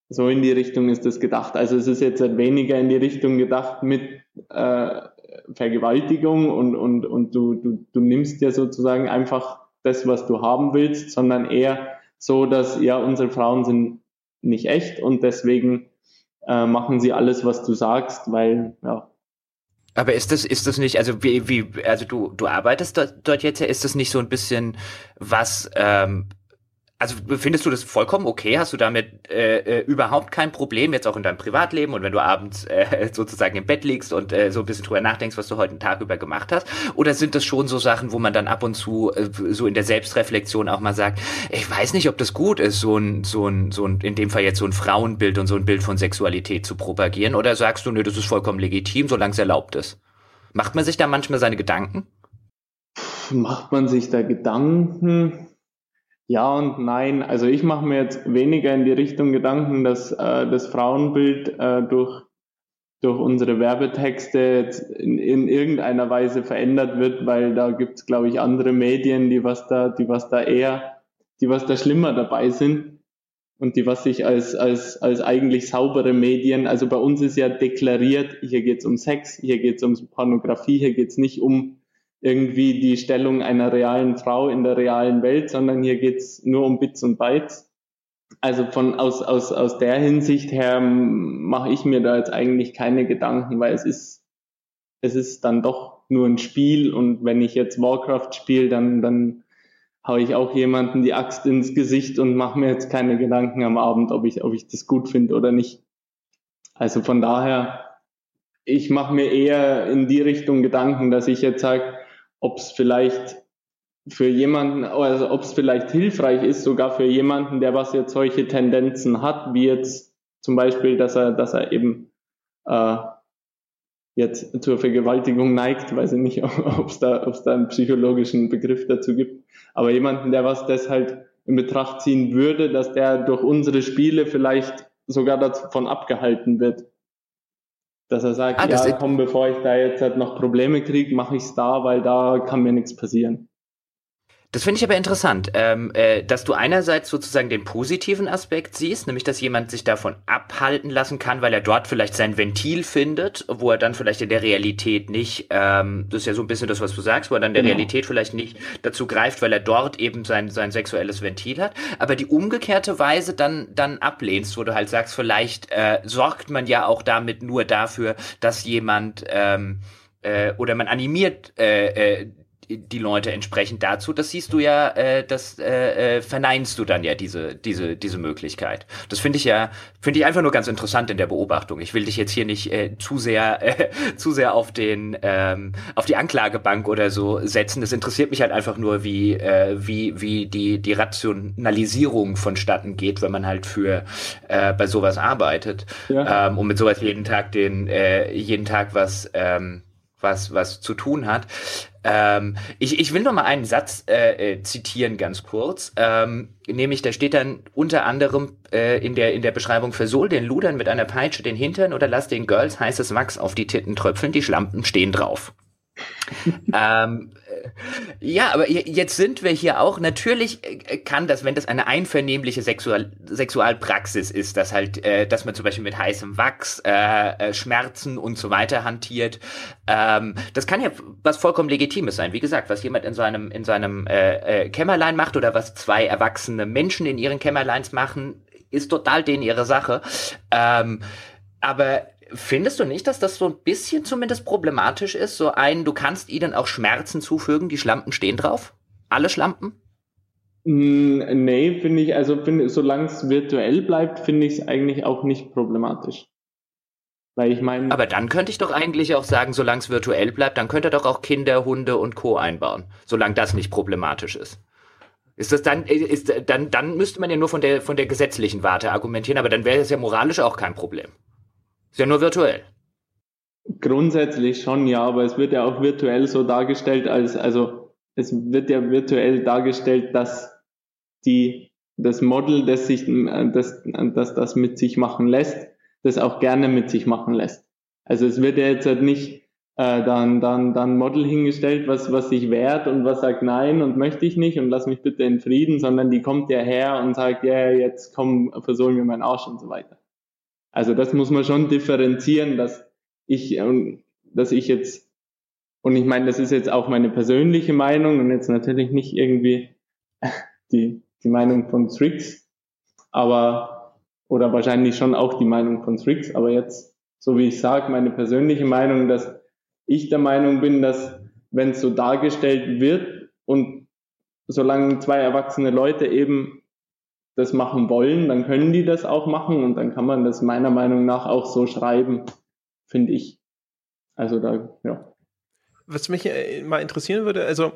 So in die Richtung ist das gedacht. Also es ist jetzt weniger in die Richtung gedacht mit äh, Vergewaltigung und, und, und du, du, du nimmst dir sozusagen einfach das, was du haben willst, sondern eher so, dass ja, unsere Frauen sind nicht echt und deswegen äh, machen sie alles, was du sagst, weil ja. Aber ist das, ist das nicht, also wie, wie, also du, du arbeitest dort, dort jetzt ja, ist das nicht so ein bisschen was, ähm, also findest du das vollkommen okay? Hast du damit äh, äh, überhaupt kein Problem, jetzt auch in deinem Privatleben und wenn du abends äh, sozusagen im Bett liegst und äh, so ein bisschen drüber nachdenkst, was du heute den Tag über gemacht hast? Oder sind das schon so Sachen, wo man dann ab und zu äh, so in der Selbstreflexion auch mal sagt, ich weiß nicht, ob das gut ist, so ein, so ein, so ein, in dem Fall jetzt so ein Frauenbild und so ein Bild von Sexualität zu propagieren? Oder sagst du, nö, das ist vollkommen legitim, solange es erlaubt ist? Macht man sich da manchmal seine Gedanken? Macht man sich da Gedanken? Ja und nein. Also ich mache mir jetzt weniger in die Richtung Gedanken, dass äh, das Frauenbild äh, durch, durch unsere Werbetexte in, in irgendeiner Weise verändert wird, weil da gibt es, glaube ich, andere Medien, die was da, die was da eher, die was da schlimmer dabei sind und die was sich als, als, als eigentlich saubere Medien, also bei uns ist ja deklariert, hier geht's um Sex, hier geht's um Pornografie, hier geht's nicht um irgendwie die Stellung einer realen Frau in der realen Welt, sondern hier geht's nur um Bits und Bytes. Also von aus, aus, aus der Hinsicht her mache ich mir da jetzt eigentlich keine Gedanken, weil es ist, es ist dann doch nur ein Spiel und wenn ich jetzt Warcraft spiele, dann, dann hau ich auch jemanden die Axt ins Gesicht und mache mir jetzt keine Gedanken am Abend, ob ich, ob ich das gut finde oder nicht. Also von daher, ich mache mir eher in die Richtung Gedanken, dass ich jetzt sage, ob es vielleicht für jemanden, also ob es vielleicht hilfreich ist, sogar für jemanden, der was jetzt solche Tendenzen hat, wie jetzt zum Beispiel, dass er, dass er eben äh, jetzt zur Vergewaltigung neigt, weiß ich nicht, ob es da, ob es da einen psychologischen Begriff dazu gibt, aber jemanden, der was das halt in Betracht ziehen würde, dass der durch unsere Spiele vielleicht sogar davon abgehalten wird, dass er sagt, ah, ja, komm, bevor ich da jetzt halt noch Probleme kriege, mache ich es da, weil da kann mir nichts passieren. Das finde ich aber interessant, ähm, äh, dass du einerseits sozusagen den positiven Aspekt siehst, nämlich dass jemand sich davon abhalten lassen kann, weil er dort vielleicht sein Ventil findet, wo er dann vielleicht in der Realität nicht, ähm, das ist ja so ein bisschen das, was du sagst, wo er dann der genau. Realität vielleicht nicht dazu greift, weil er dort eben sein, sein sexuelles Ventil hat, aber die umgekehrte Weise dann, dann ablehnst, wo du halt sagst, vielleicht äh, sorgt man ja auch damit nur dafür, dass jemand ähm, äh, oder man animiert äh, äh, die Leute entsprechend dazu. Das siehst du ja, äh, das äh, äh, verneinst du dann ja diese diese diese Möglichkeit. Das finde ich ja finde ich einfach nur ganz interessant in der Beobachtung. Ich will dich jetzt hier nicht äh, zu sehr äh, zu sehr auf den ähm, auf die Anklagebank oder so setzen. Das interessiert mich halt einfach nur, wie äh, wie wie die die Rationalisierung vonstatten geht, wenn man halt für äh, bei sowas arbeitet ja. ähm, und mit sowas jeden Tag den äh, jeden Tag was ähm, was, was zu tun hat. Ähm, ich, ich will noch mal einen Satz äh, äh, zitieren, ganz kurz. Ähm, nämlich, da steht dann unter anderem äh, in, der, in der Beschreibung, versol den Ludern mit einer Peitsche den Hintern oder lass den Girls heißes Wachs auf die Titten tröpfeln, die Schlampen stehen drauf. ähm, ja, aber jetzt sind wir hier auch. Natürlich äh, kann das, wenn das eine einvernehmliche Sexual Sexualpraxis ist, dass halt, äh, dass man zum Beispiel mit heißem Wachs, äh, äh, Schmerzen und so weiter hantiert, ähm, das kann ja was vollkommen Legitimes sein. Wie gesagt, was jemand in seinem in seinem äh, äh, Kämmerlein macht oder was zwei erwachsene Menschen in ihren Kämmerleins machen, ist total denen ihre Sache. Ähm, aber Findest du nicht, dass das so ein bisschen zumindest problematisch ist? So ein, du kannst ihnen auch Schmerzen zufügen, die Schlampen stehen drauf? Alle Schlampen? Mm, nee, finde ich, also find, solange es virtuell bleibt, finde ich es eigentlich auch nicht problematisch. Weil ich meine. Aber dann könnte ich doch eigentlich auch sagen, solange es virtuell bleibt, dann könnte er doch auch Kinder, Hunde und Co. einbauen, solange das nicht problematisch ist. Ist das dann, ist, dann, dann müsste man ja nur von der, von der gesetzlichen Warte argumentieren, aber dann wäre es ja moralisch auch kein Problem. Ist ja nur virtuell. Grundsätzlich schon, ja, aber es wird ja auch virtuell so dargestellt, als, also es wird ja virtuell dargestellt, dass die, das Model, das sich, das, das, das mit sich machen lässt, das auch gerne mit sich machen lässt. Also es wird ja jetzt halt nicht äh, dann, dann, dann Model hingestellt, was, was sich wehrt und was sagt nein und möchte ich nicht und lass mich bitte in Frieden, sondern die kommt ja her und sagt, ja, yeah, jetzt komm, versohlen mir meinen Arsch und so weiter. Also das muss man schon differenzieren, dass ich, dass ich jetzt, und ich meine, das ist jetzt auch meine persönliche Meinung und jetzt natürlich nicht irgendwie die, die Meinung von Strix, aber, oder wahrscheinlich schon auch die Meinung von Strix, aber jetzt, so wie ich sage, meine persönliche Meinung, dass ich der Meinung bin, dass wenn es so dargestellt wird und solange zwei erwachsene Leute eben das machen wollen, dann können die das auch machen und dann kann man das meiner Meinung nach auch so schreiben, finde ich. Also da, ja. Was mich äh, mal interessieren würde, also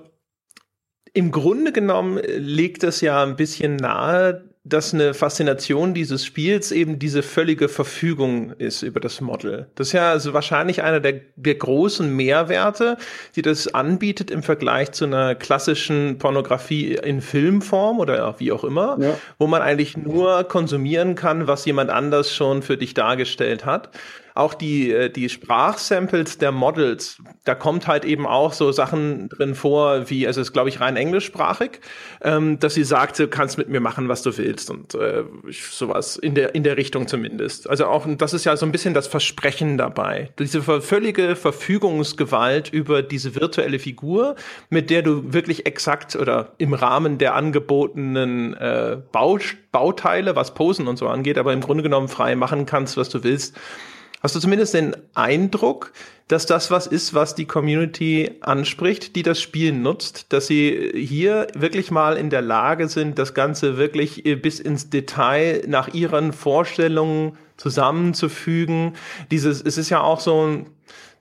im Grunde genommen legt es ja ein bisschen nahe, dass eine Faszination dieses Spiels eben diese völlige Verfügung ist über das Model. Das ist ja also wahrscheinlich einer der, der großen Mehrwerte, die das anbietet im Vergleich zu einer klassischen Pornografie in Filmform oder wie auch immer, ja. wo man eigentlich nur konsumieren kann, was jemand anders schon für dich dargestellt hat auch die, äh, die Sprachsamples der Models, da kommt halt eben auch so Sachen drin vor, wie, also es ist, glaube ich, rein englischsprachig, ähm, dass sie sagt, du kannst mit mir machen, was du willst und äh, sowas in der, in der Richtung zumindest. Also auch, das ist ja so ein bisschen das Versprechen dabei. Diese völlige Verfügungsgewalt über diese virtuelle Figur, mit der du wirklich exakt oder im Rahmen der angebotenen äh, Bauteile, was Posen und so angeht, aber im Grunde genommen frei machen kannst, was du willst. Hast du zumindest den Eindruck, dass das was ist, was die Community anspricht, die das Spiel nutzt, dass sie hier wirklich mal in der Lage sind, das Ganze wirklich bis ins Detail nach ihren Vorstellungen zusammenzufügen. Dieses, es ist ja auch so ein,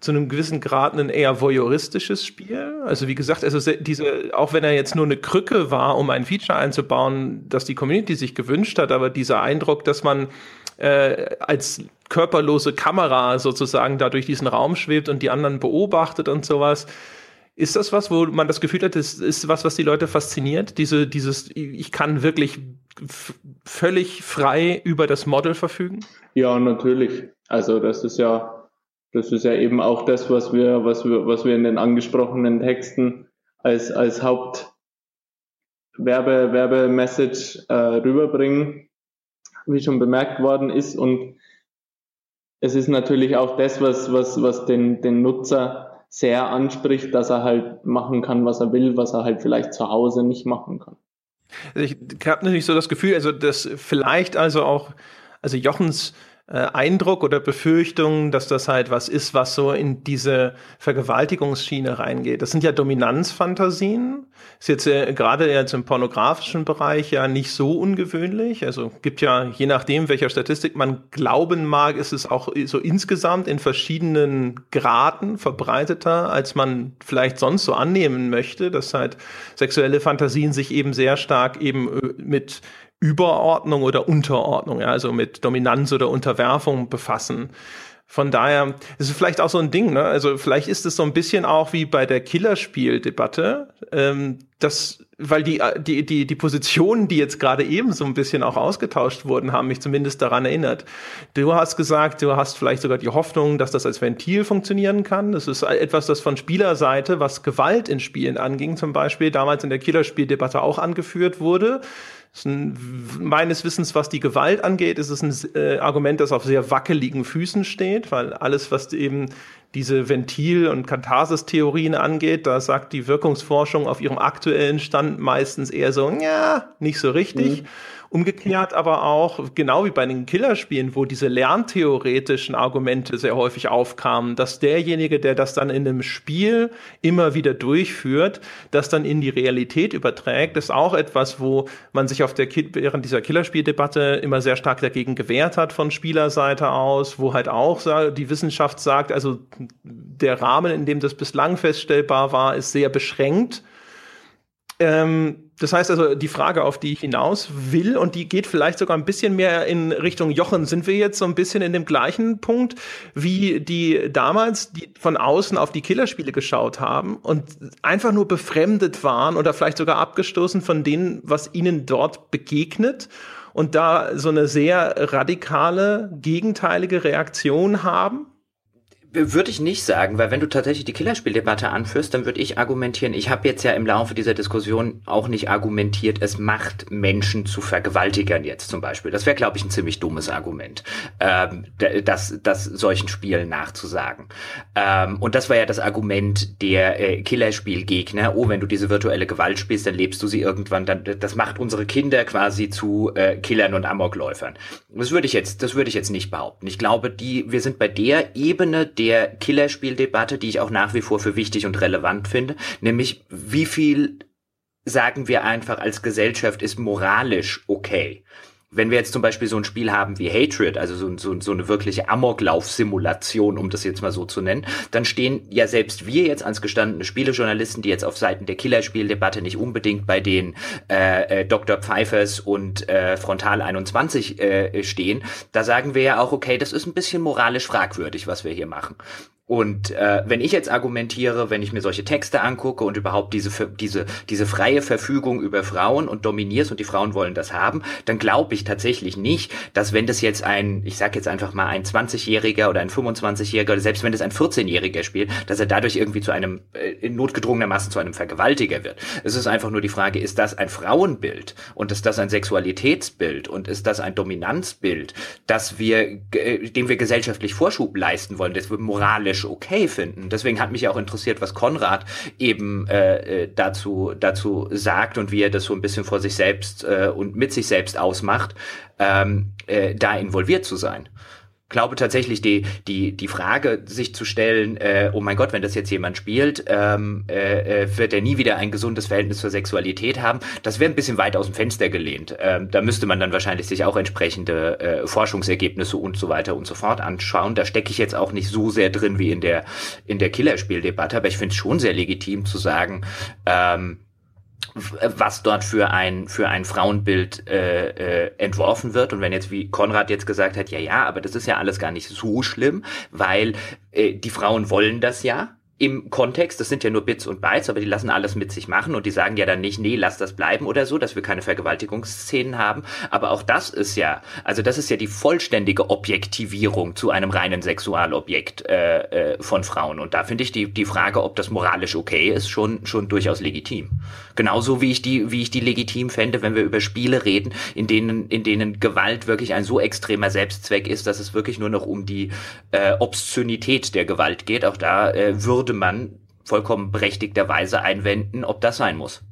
zu einem gewissen Grad ein eher voyeuristisches Spiel. Also wie gesagt, also diese, auch wenn er jetzt nur eine Krücke war, um ein Feature einzubauen, das die Community sich gewünscht hat, aber dieser Eindruck, dass man äh, als körperlose Kamera sozusagen da durch diesen Raum schwebt und die anderen beobachtet und sowas. Ist das was, wo man das Gefühl hat, das ist was, was die Leute fasziniert? Diese, dieses, ich kann wirklich völlig frei über das Model verfügen? Ja, natürlich. Also das ist ja, das ist ja eben auch das, was wir, was wir, was wir in den angesprochenen Texten als, als Haupt Werbe, Werbemessage äh, rüberbringen wie schon bemerkt worden ist. Und es ist natürlich auch das, was, was, was den, den Nutzer sehr anspricht, dass er halt machen kann, was er will, was er halt vielleicht zu Hause nicht machen kann. Also ich habe natürlich so das Gefühl, also dass vielleicht also auch, also Jochens äh, Eindruck oder Befürchtung, dass das halt was ist, was so in diese Vergewaltigungsschiene reingeht. Das sind ja Dominanzfantasien. Ist jetzt äh, gerade jetzt im pornografischen Bereich ja nicht so ungewöhnlich. Also gibt ja, je nachdem, welcher Statistik man glauben mag, ist es auch so insgesamt in verschiedenen Graden verbreiteter, als man vielleicht sonst so annehmen möchte, dass halt sexuelle Fantasien sich eben sehr stark eben äh, mit Überordnung oder Unterordnung, ja, also mit Dominanz oder Unterwerfung befassen. Von daher ist es vielleicht auch so ein Ding, ne? Also vielleicht ist es so ein bisschen auch wie bei der Killerspiel-Debatte, ähm, dass, weil die, die, die, die Positionen, die jetzt gerade eben so ein bisschen auch ausgetauscht wurden, haben mich zumindest daran erinnert. Du hast gesagt, du hast vielleicht sogar die Hoffnung, dass das als Ventil funktionieren kann. Das ist etwas, das von Spielerseite, was Gewalt in Spielen anging, zum Beispiel damals in der Killerspiel-Debatte auch angeführt wurde meines Wissens, was die Gewalt angeht, ist es ein äh, Argument, das auf sehr wackeligen Füßen steht, weil alles, was eben diese Ventil- und Katharsis-Theorien angeht, da sagt die Wirkungsforschung auf ihrem aktuellen Stand meistens eher so, ja, nicht so richtig. Mhm. Umgekehrt aber auch, genau wie bei den Killerspielen, wo diese lerntheoretischen Argumente sehr häufig aufkamen, dass derjenige, der das dann in einem Spiel immer wieder durchführt, das dann in die Realität überträgt, ist auch etwas, wo man sich auf der während dieser Killerspieldebatte immer sehr stark dagegen gewehrt hat von Spielerseite aus, wo halt auch die Wissenschaft sagt, also der Rahmen, in dem das bislang feststellbar war, ist sehr beschränkt. Ähm, das heißt also, die Frage, auf die ich hinaus will, und die geht vielleicht sogar ein bisschen mehr in Richtung Jochen, sind wir jetzt so ein bisschen in dem gleichen Punkt, wie die damals, die von außen auf die Killerspiele geschaut haben und einfach nur befremdet waren oder vielleicht sogar abgestoßen von denen, was ihnen dort begegnet und da so eine sehr radikale, gegenteilige Reaktion haben? Würde ich nicht sagen, weil wenn du tatsächlich die Killerspieldebatte anführst, dann würde ich argumentieren, ich habe jetzt ja im Laufe dieser Diskussion auch nicht argumentiert, es macht Menschen zu Vergewaltigern jetzt zum Beispiel. Das wäre, glaube ich, ein ziemlich dummes Argument, ähm, das, das solchen Spielen nachzusagen. Ähm, und das war ja das Argument der äh, Killerspielgegner. Oh, wenn du diese virtuelle Gewalt spielst, dann lebst du sie irgendwann, dann das macht unsere Kinder quasi zu äh, Killern und Amokläufern. Das würde ich jetzt, das würde ich jetzt nicht behaupten. Ich glaube, die, wir sind bei der Ebene, der der Killerspieldebatte, die ich auch nach wie vor für wichtig und relevant finde, nämlich wie viel sagen wir einfach als Gesellschaft ist moralisch okay wenn wir jetzt zum Beispiel so ein Spiel haben wie Hatred, also so, so, so eine wirkliche Amoklauf-Simulation, um das jetzt mal so zu nennen, dann stehen ja selbst wir jetzt als gestandene Spielejournalisten, die jetzt auf Seiten der Killerspieldebatte nicht unbedingt bei den äh, äh, Dr. Pfeifers und äh, Frontal 21 äh, stehen, da sagen wir ja auch, okay, das ist ein bisschen moralisch fragwürdig, was wir hier machen. Und äh, wenn ich jetzt argumentiere, wenn ich mir solche Texte angucke und überhaupt diese, diese, diese freie Verfügung über Frauen und dominierst und die Frauen wollen das haben, dann glaube ich tatsächlich nicht, dass wenn das jetzt ein, ich sag jetzt einfach mal ein 20-Jähriger oder ein 25-Jähriger oder selbst wenn das ein 14-Jähriger spielt, dass er dadurch irgendwie zu einem, äh, notgedrungenermaßen zu einem Vergewaltiger wird. Es ist einfach nur die Frage, ist das ein Frauenbild und ist das ein Sexualitätsbild und ist das ein Dominanzbild, dass wir, äh, dem wir gesellschaftlich Vorschub leisten wollen, das wir moralisch moralisch okay finden. Deswegen hat mich auch interessiert, was Konrad eben äh, äh, dazu, dazu sagt und wie er das so ein bisschen vor sich selbst äh, und mit sich selbst ausmacht, ähm, äh, da involviert zu sein glaube tatsächlich, die, die, die Frage sich zu stellen, äh, oh mein Gott, wenn das jetzt jemand spielt, ähm, äh, äh, wird er nie wieder ein gesundes Verhältnis zur Sexualität haben, das wäre ein bisschen weit aus dem Fenster gelehnt. Ähm, da müsste man dann wahrscheinlich sich auch entsprechende äh, Forschungsergebnisse und so weiter und so fort anschauen. Da stecke ich jetzt auch nicht so sehr drin wie in der, in der Killerspieldebatte, aber ich finde es schon sehr legitim zu sagen, ähm, was dort für ein für ein Frauenbild äh, äh, entworfen wird. Und wenn jetzt wie Konrad jetzt gesagt hat ja ja aber das ist ja alles gar nicht so schlimm weil äh, die Frauen wollen das ja im Kontext, das sind ja nur Bits und Bytes, aber die lassen alles mit sich machen und die sagen ja dann nicht, nee, lass das bleiben oder so, dass wir keine Vergewaltigungsszenen haben. Aber auch das ist ja, also das ist ja die vollständige Objektivierung zu einem reinen Sexualobjekt äh, äh, von Frauen. Und da finde ich die, die Frage, ob das moralisch okay ist, schon, schon durchaus legitim. Genauso wie ich die, wie ich die legitim fände, wenn wir über Spiele reden, in denen, in denen Gewalt wirklich ein so extremer Selbstzweck ist, dass es wirklich nur noch um die äh, Obszönität der Gewalt geht. Auch da äh, würde man vollkommen berechtigterweise einwenden, ob das sein muss.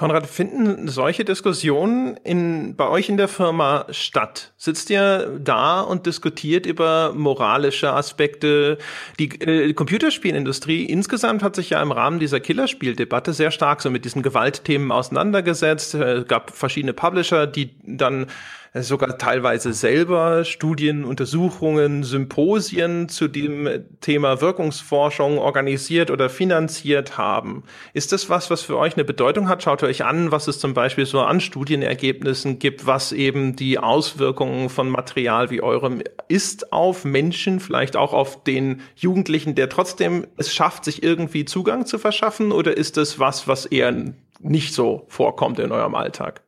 Konrad, finden solche Diskussionen in, bei euch in der Firma statt? Sitzt ihr da und diskutiert über moralische Aspekte? Die, äh, Computerspielindustrie insgesamt hat sich ja im Rahmen dieser Killerspieldebatte sehr stark so mit diesen Gewaltthemen auseinandergesetzt. Es gab verschiedene Publisher, die dann sogar teilweise selber Studien, Untersuchungen, Symposien zu dem Thema Wirkungsforschung organisiert oder finanziert haben. Ist das was, was für euch eine Bedeutung hat? Schaut euch an, was es zum Beispiel so an Studienergebnissen gibt, was eben die Auswirkungen von Material wie eurem ist auf Menschen, vielleicht auch auf den Jugendlichen, der trotzdem es schafft, sich irgendwie Zugang zu verschaffen? Oder ist das was, was eher nicht so vorkommt in eurem Alltag?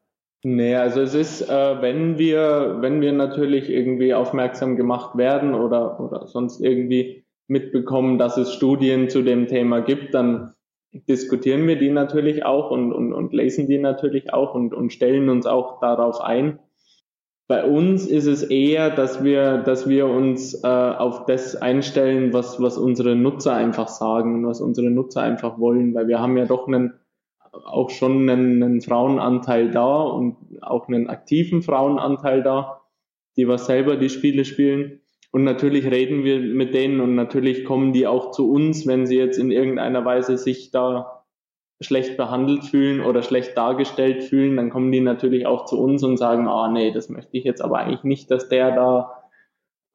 Nee, also es ist, äh, wenn wir, wenn wir natürlich irgendwie aufmerksam gemacht werden oder, oder sonst irgendwie mitbekommen, dass es Studien zu dem Thema gibt, dann diskutieren wir die natürlich auch und, und, und lesen die natürlich auch und, und stellen uns auch darauf ein. Bei uns ist es eher, dass wir, dass wir uns äh, auf das einstellen, was, was unsere Nutzer einfach sagen, was unsere Nutzer einfach wollen, weil wir haben ja doch einen auch schon einen, einen Frauenanteil da und auch einen aktiven Frauenanteil da, die was selber die Spiele spielen. Und natürlich reden wir mit denen und natürlich kommen die auch zu uns, wenn sie jetzt in irgendeiner Weise sich da schlecht behandelt fühlen oder schlecht dargestellt fühlen, dann kommen die natürlich auch zu uns und sagen, ah nee, das möchte ich jetzt aber eigentlich nicht, dass der da,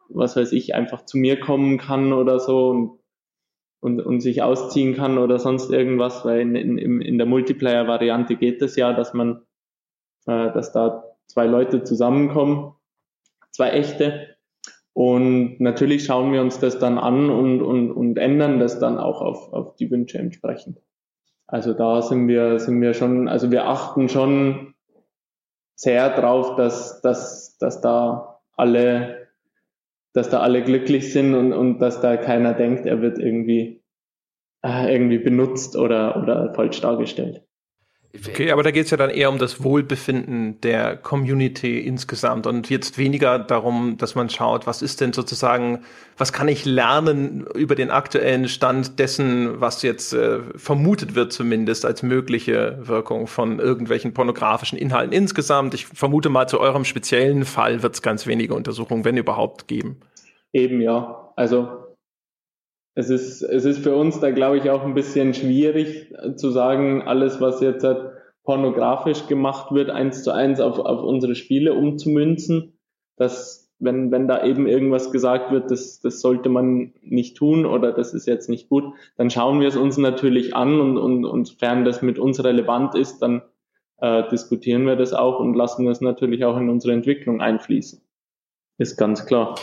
was weiß ich, einfach zu mir kommen kann oder so. Und und, und sich ausziehen kann oder sonst irgendwas, weil in, in, in der Multiplayer-Variante geht es das ja, dass man, äh, dass da zwei Leute zusammenkommen, zwei echte. Und natürlich schauen wir uns das dann an und, und, und ändern das dann auch auf, auf die Wünsche entsprechend. Also da sind wir, sind wir schon, also wir achten schon sehr drauf, dass, dass, dass da alle, dass da alle glücklich sind und, und dass da keiner denkt, er wird irgendwie, äh, irgendwie benutzt oder, oder falsch dargestellt. Okay, aber da geht es ja dann eher um das Wohlbefinden der Community insgesamt und jetzt weniger darum, dass man schaut, was ist denn sozusagen, was kann ich lernen über den aktuellen Stand dessen, was jetzt äh, vermutet wird zumindest als mögliche Wirkung von irgendwelchen pornografischen Inhalten insgesamt. Ich vermute mal, zu eurem speziellen Fall wird es ganz wenige Untersuchungen, wenn überhaupt, geben. Eben ja, also es ist, es ist für uns da, glaube ich, auch ein bisschen schwierig zu sagen, alles, was jetzt halt pornografisch gemacht wird, eins zu eins auf, auf unsere Spiele umzumünzen. Dass, wenn, wenn da eben irgendwas gesagt wird, das, das sollte man nicht tun oder das ist jetzt nicht gut, dann schauen wir es uns natürlich an und, und, und sofern das mit uns relevant ist, dann äh, diskutieren wir das auch und lassen das natürlich auch in unsere Entwicklung einfließen. Ist ganz klar.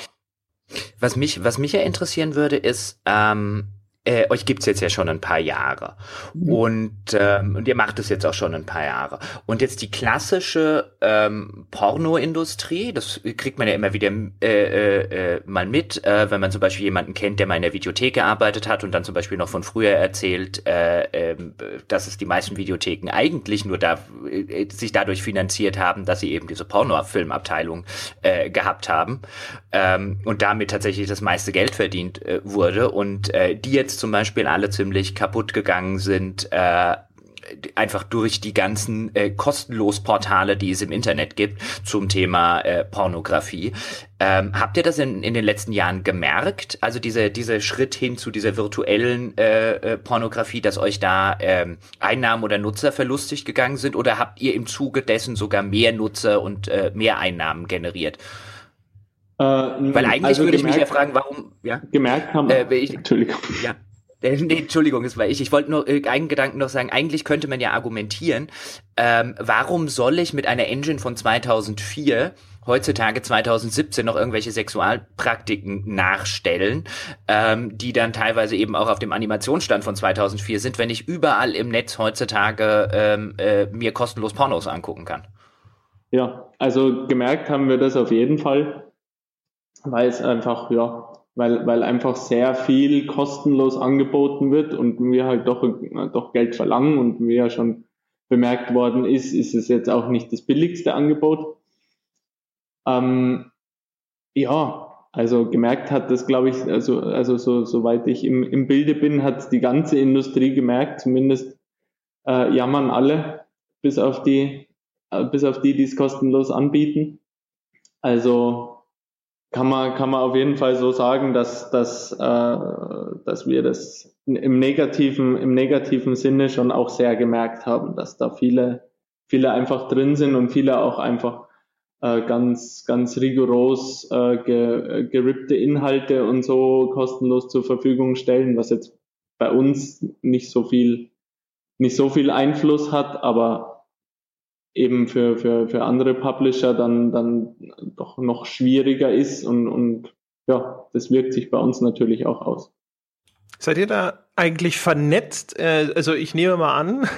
Was mich, was mich ja interessieren würde, ist, ähm, äh, euch gibt's jetzt ja schon ein paar Jahre mhm. und, ähm, und ihr macht es jetzt auch schon ein paar Jahre. Und jetzt die klassische ähm, Pornoindustrie, das kriegt man ja immer wieder äh, äh, äh, mal mit, äh, wenn man zum Beispiel jemanden kennt, der mal in der Videothek gearbeitet hat und dann zum Beispiel noch von früher erzählt, äh, äh, dass es die meisten Videotheken eigentlich nur da äh, sich dadurch finanziert haben, dass sie eben diese Pornofilmabteilung äh, gehabt haben ähm, und damit tatsächlich das meiste Geld verdient äh, wurde und äh, die jetzt zum Beispiel alle ziemlich kaputt gegangen sind, äh, einfach durch die ganzen äh, kostenlos Portale, die es im Internet gibt zum Thema äh, Pornografie. Ähm, habt ihr das in, in den letzten Jahren gemerkt? Also diese, dieser Schritt hin zu dieser virtuellen äh, äh, Pornografie, dass euch da ähm, Einnahmen oder Nutzer verlustig gegangen sind? Oder habt ihr im Zuge dessen sogar mehr Nutzer und äh, mehr Einnahmen generiert? Äh, Weil eigentlich also würde ich mich ja fragen, warum, ja? Gemerkt haben. Äh, ich, Entschuldigung. Ja. Äh, nee, Entschuldigung, das war ich. Ich wollte nur äh, einen Gedanken noch sagen. Eigentlich könnte man ja argumentieren, ähm, warum soll ich mit einer Engine von 2004 heutzutage 2017 noch irgendwelche Sexualpraktiken nachstellen, ähm, die dann teilweise eben auch auf dem Animationsstand von 2004 sind, wenn ich überall im Netz heutzutage ähm, äh, mir kostenlos Pornos angucken kann. Ja, also gemerkt haben wir das auf jeden Fall weil es einfach, ja, weil, weil einfach sehr viel kostenlos angeboten wird und wir halt doch, doch Geld verlangen und wie ja schon bemerkt worden ist, ist es jetzt auch nicht das billigste Angebot. Ähm, ja, also gemerkt hat das, glaube ich, also, also so, soweit ich im, im Bilde bin, hat die ganze Industrie gemerkt, zumindest äh, jammern alle, bis auf die, äh, bis auf die, die es kostenlos anbieten. Also kann man, kann man auf jeden Fall so sagen, dass, dass, äh, dass wir das im negativen, im negativen Sinne schon auch sehr gemerkt haben, dass da viele, viele einfach drin sind und viele auch einfach äh, ganz, ganz rigoros äh, ge, gerippte Inhalte und so kostenlos zur Verfügung stellen, was jetzt bei uns nicht so viel, nicht so viel Einfluss hat, aber eben für, für, für andere Publisher dann, dann doch noch schwieriger ist und, und ja, das wirkt sich bei uns natürlich auch aus. Seid ihr da eigentlich vernetzt? Äh, also ich nehme mal an,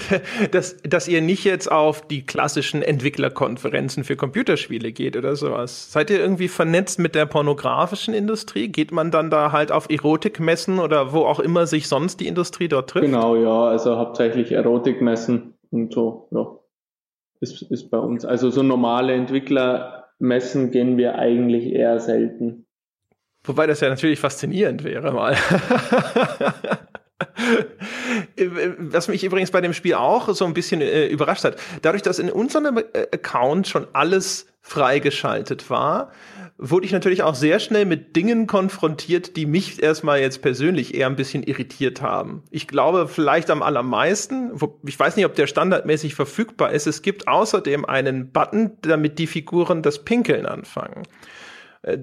dass, dass ihr nicht jetzt auf die klassischen Entwicklerkonferenzen für Computerspiele geht oder sowas. Seid ihr irgendwie vernetzt mit der pornografischen Industrie? Geht man dann da halt auf Erotikmessen oder wo auch immer sich sonst die Industrie dort trifft? Genau, ja, also hauptsächlich Erotikmessen und so, ja ist, ist bei uns. Also so normale Entwicklermessen gehen wir eigentlich eher selten. Wobei das ja natürlich faszinierend wäre mal. Was mich übrigens bei dem Spiel auch so ein bisschen äh, überrascht hat, dadurch, dass in unserem äh, Account schon alles freigeschaltet war, wurde ich natürlich auch sehr schnell mit Dingen konfrontiert, die mich erstmal jetzt persönlich eher ein bisschen irritiert haben. Ich glaube vielleicht am allermeisten, wo, ich weiß nicht, ob der standardmäßig verfügbar ist, es gibt außerdem einen Button, damit die Figuren das Pinkeln anfangen. Äh,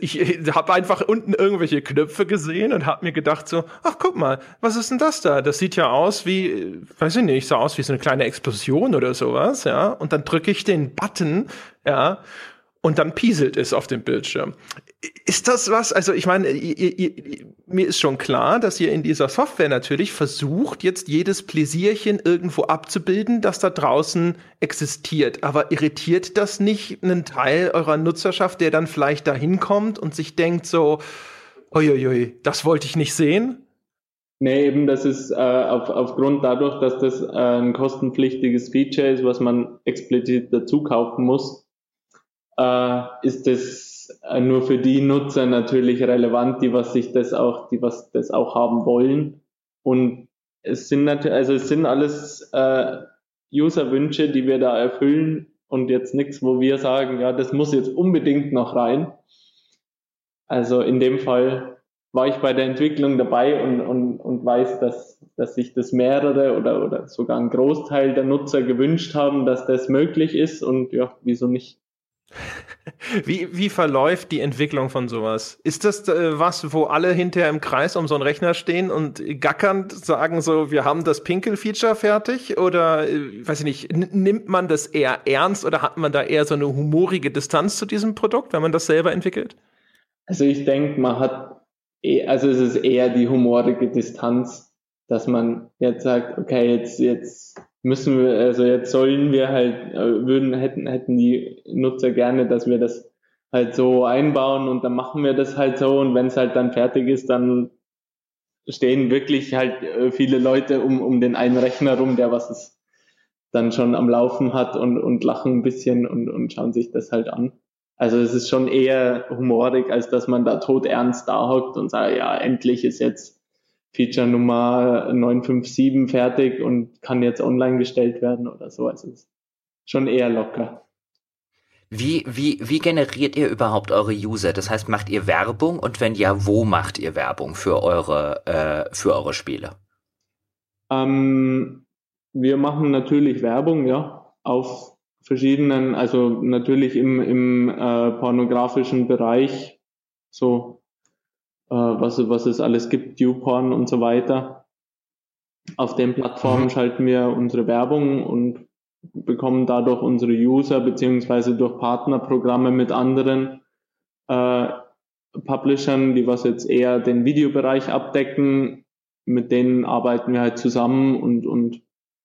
ich habe einfach unten irgendwelche Knöpfe gesehen und habe mir gedacht so, ach guck mal, was ist denn das da? Das sieht ja aus wie, weiß ich nicht, sah aus wie so eine kleine Explosion oder sowas, ja. Und dann drücke ich den Button, ja, und dann pieselt es auf dem Bildschirm. Ist das was? Also ich meine, mir ist schon klar, dass ihr in dieser Software natürlich versucht, jetzt jedes Pläsierchen irgendwo abzubilden, das da draußen existiert. Aber irritiert das nicht einen Teil eurer Nutzerschaft, der dann vielleicht da hinkommt und sich denkt so, uiuiui, das wollte ich nicht sehen? Nee, eben, das ist äh, auf, aufgrund dadurch, dass das äh, ein kostenpflichtiges Feature ist, was man explizit dazu kaufen muss, äh, ist es äh, nur für die Nutzer natürlich relevant, die was sich das auch, die was das auch haben wollen. Und es sind natürlich, also es sind alles äh, User-Wünsche, die wir da erfüllen und jetzt nichts, wo wir sagen, ja, das muss jetzt unbedingt noch rein. Also in dem Fall war ich bei der Entwicklung dabei und, und, und weiß, dass, dass sich das mehrere oder, oder sogar ein Großteil der Nutzer gewünscht haben, dass das möglich ist und ja, wieso nicht? Wie, wie verläuft die Entwicklung von sowas? Ist das äh, was, wo alle hinterher im Kreis um so einen Rechner stehen und gackernd sagen so, wir haben das Pinkel-Feature fertig? Oder, äh, weiß ich nicht, nimmt man das eher ernst oder hat man da eher so eine humorige Distanz zu diesem Produkt, wenn man das selber entwickelt? Also ich denke, man hat, eh, also es ist eher die humorige Distanz, dass man jetzt sagt, okay, jetzt, jetzt müssen wir, also jetzt sollen wir halt, äh, würden, hätten, hätten die Nutzer gerne, dass wir das halt so einbauen und dann machen wir das halt so und wenn es halt dann fertig ist, dann stehen wirklich halt äh, viele Leute um, um den einen Rechner rum, der was es dann schon am Laufen hat und, und lachen ein bisschen und, und schauen sich das halt an. Also es ist schon eher humorig, als dass man da tot ernst da hockt und sagt, ja, endlich ist jetzt Feature Nummer 957 fertig und kann jetzt online gestellt werden oder so. Also es ist schon eher locker. Wie, wie, wie generiert ihr überhaupt eure User? Das heißt, macht ihr Werbung und wenn ja, wo macht ihr Werbung für eure, äh, für eure Spiele? Ähm, wir machen natürlich Werbung, ja, auf verschiedenen, also natürlich im, im äh, pornografischen Bereich, so äh, was, was es alles gibt, YouPorn und so weiter. Auf den Plattformen mhm. schalten wir unsere Werbung und bekommen dadurch unsere User beziehungsweise durch Partnerprogramme mit anderen äh, Publishern, die was jetzt eher den Videobereich abdecken, mit denen arbeiten wir halt zusammen und, und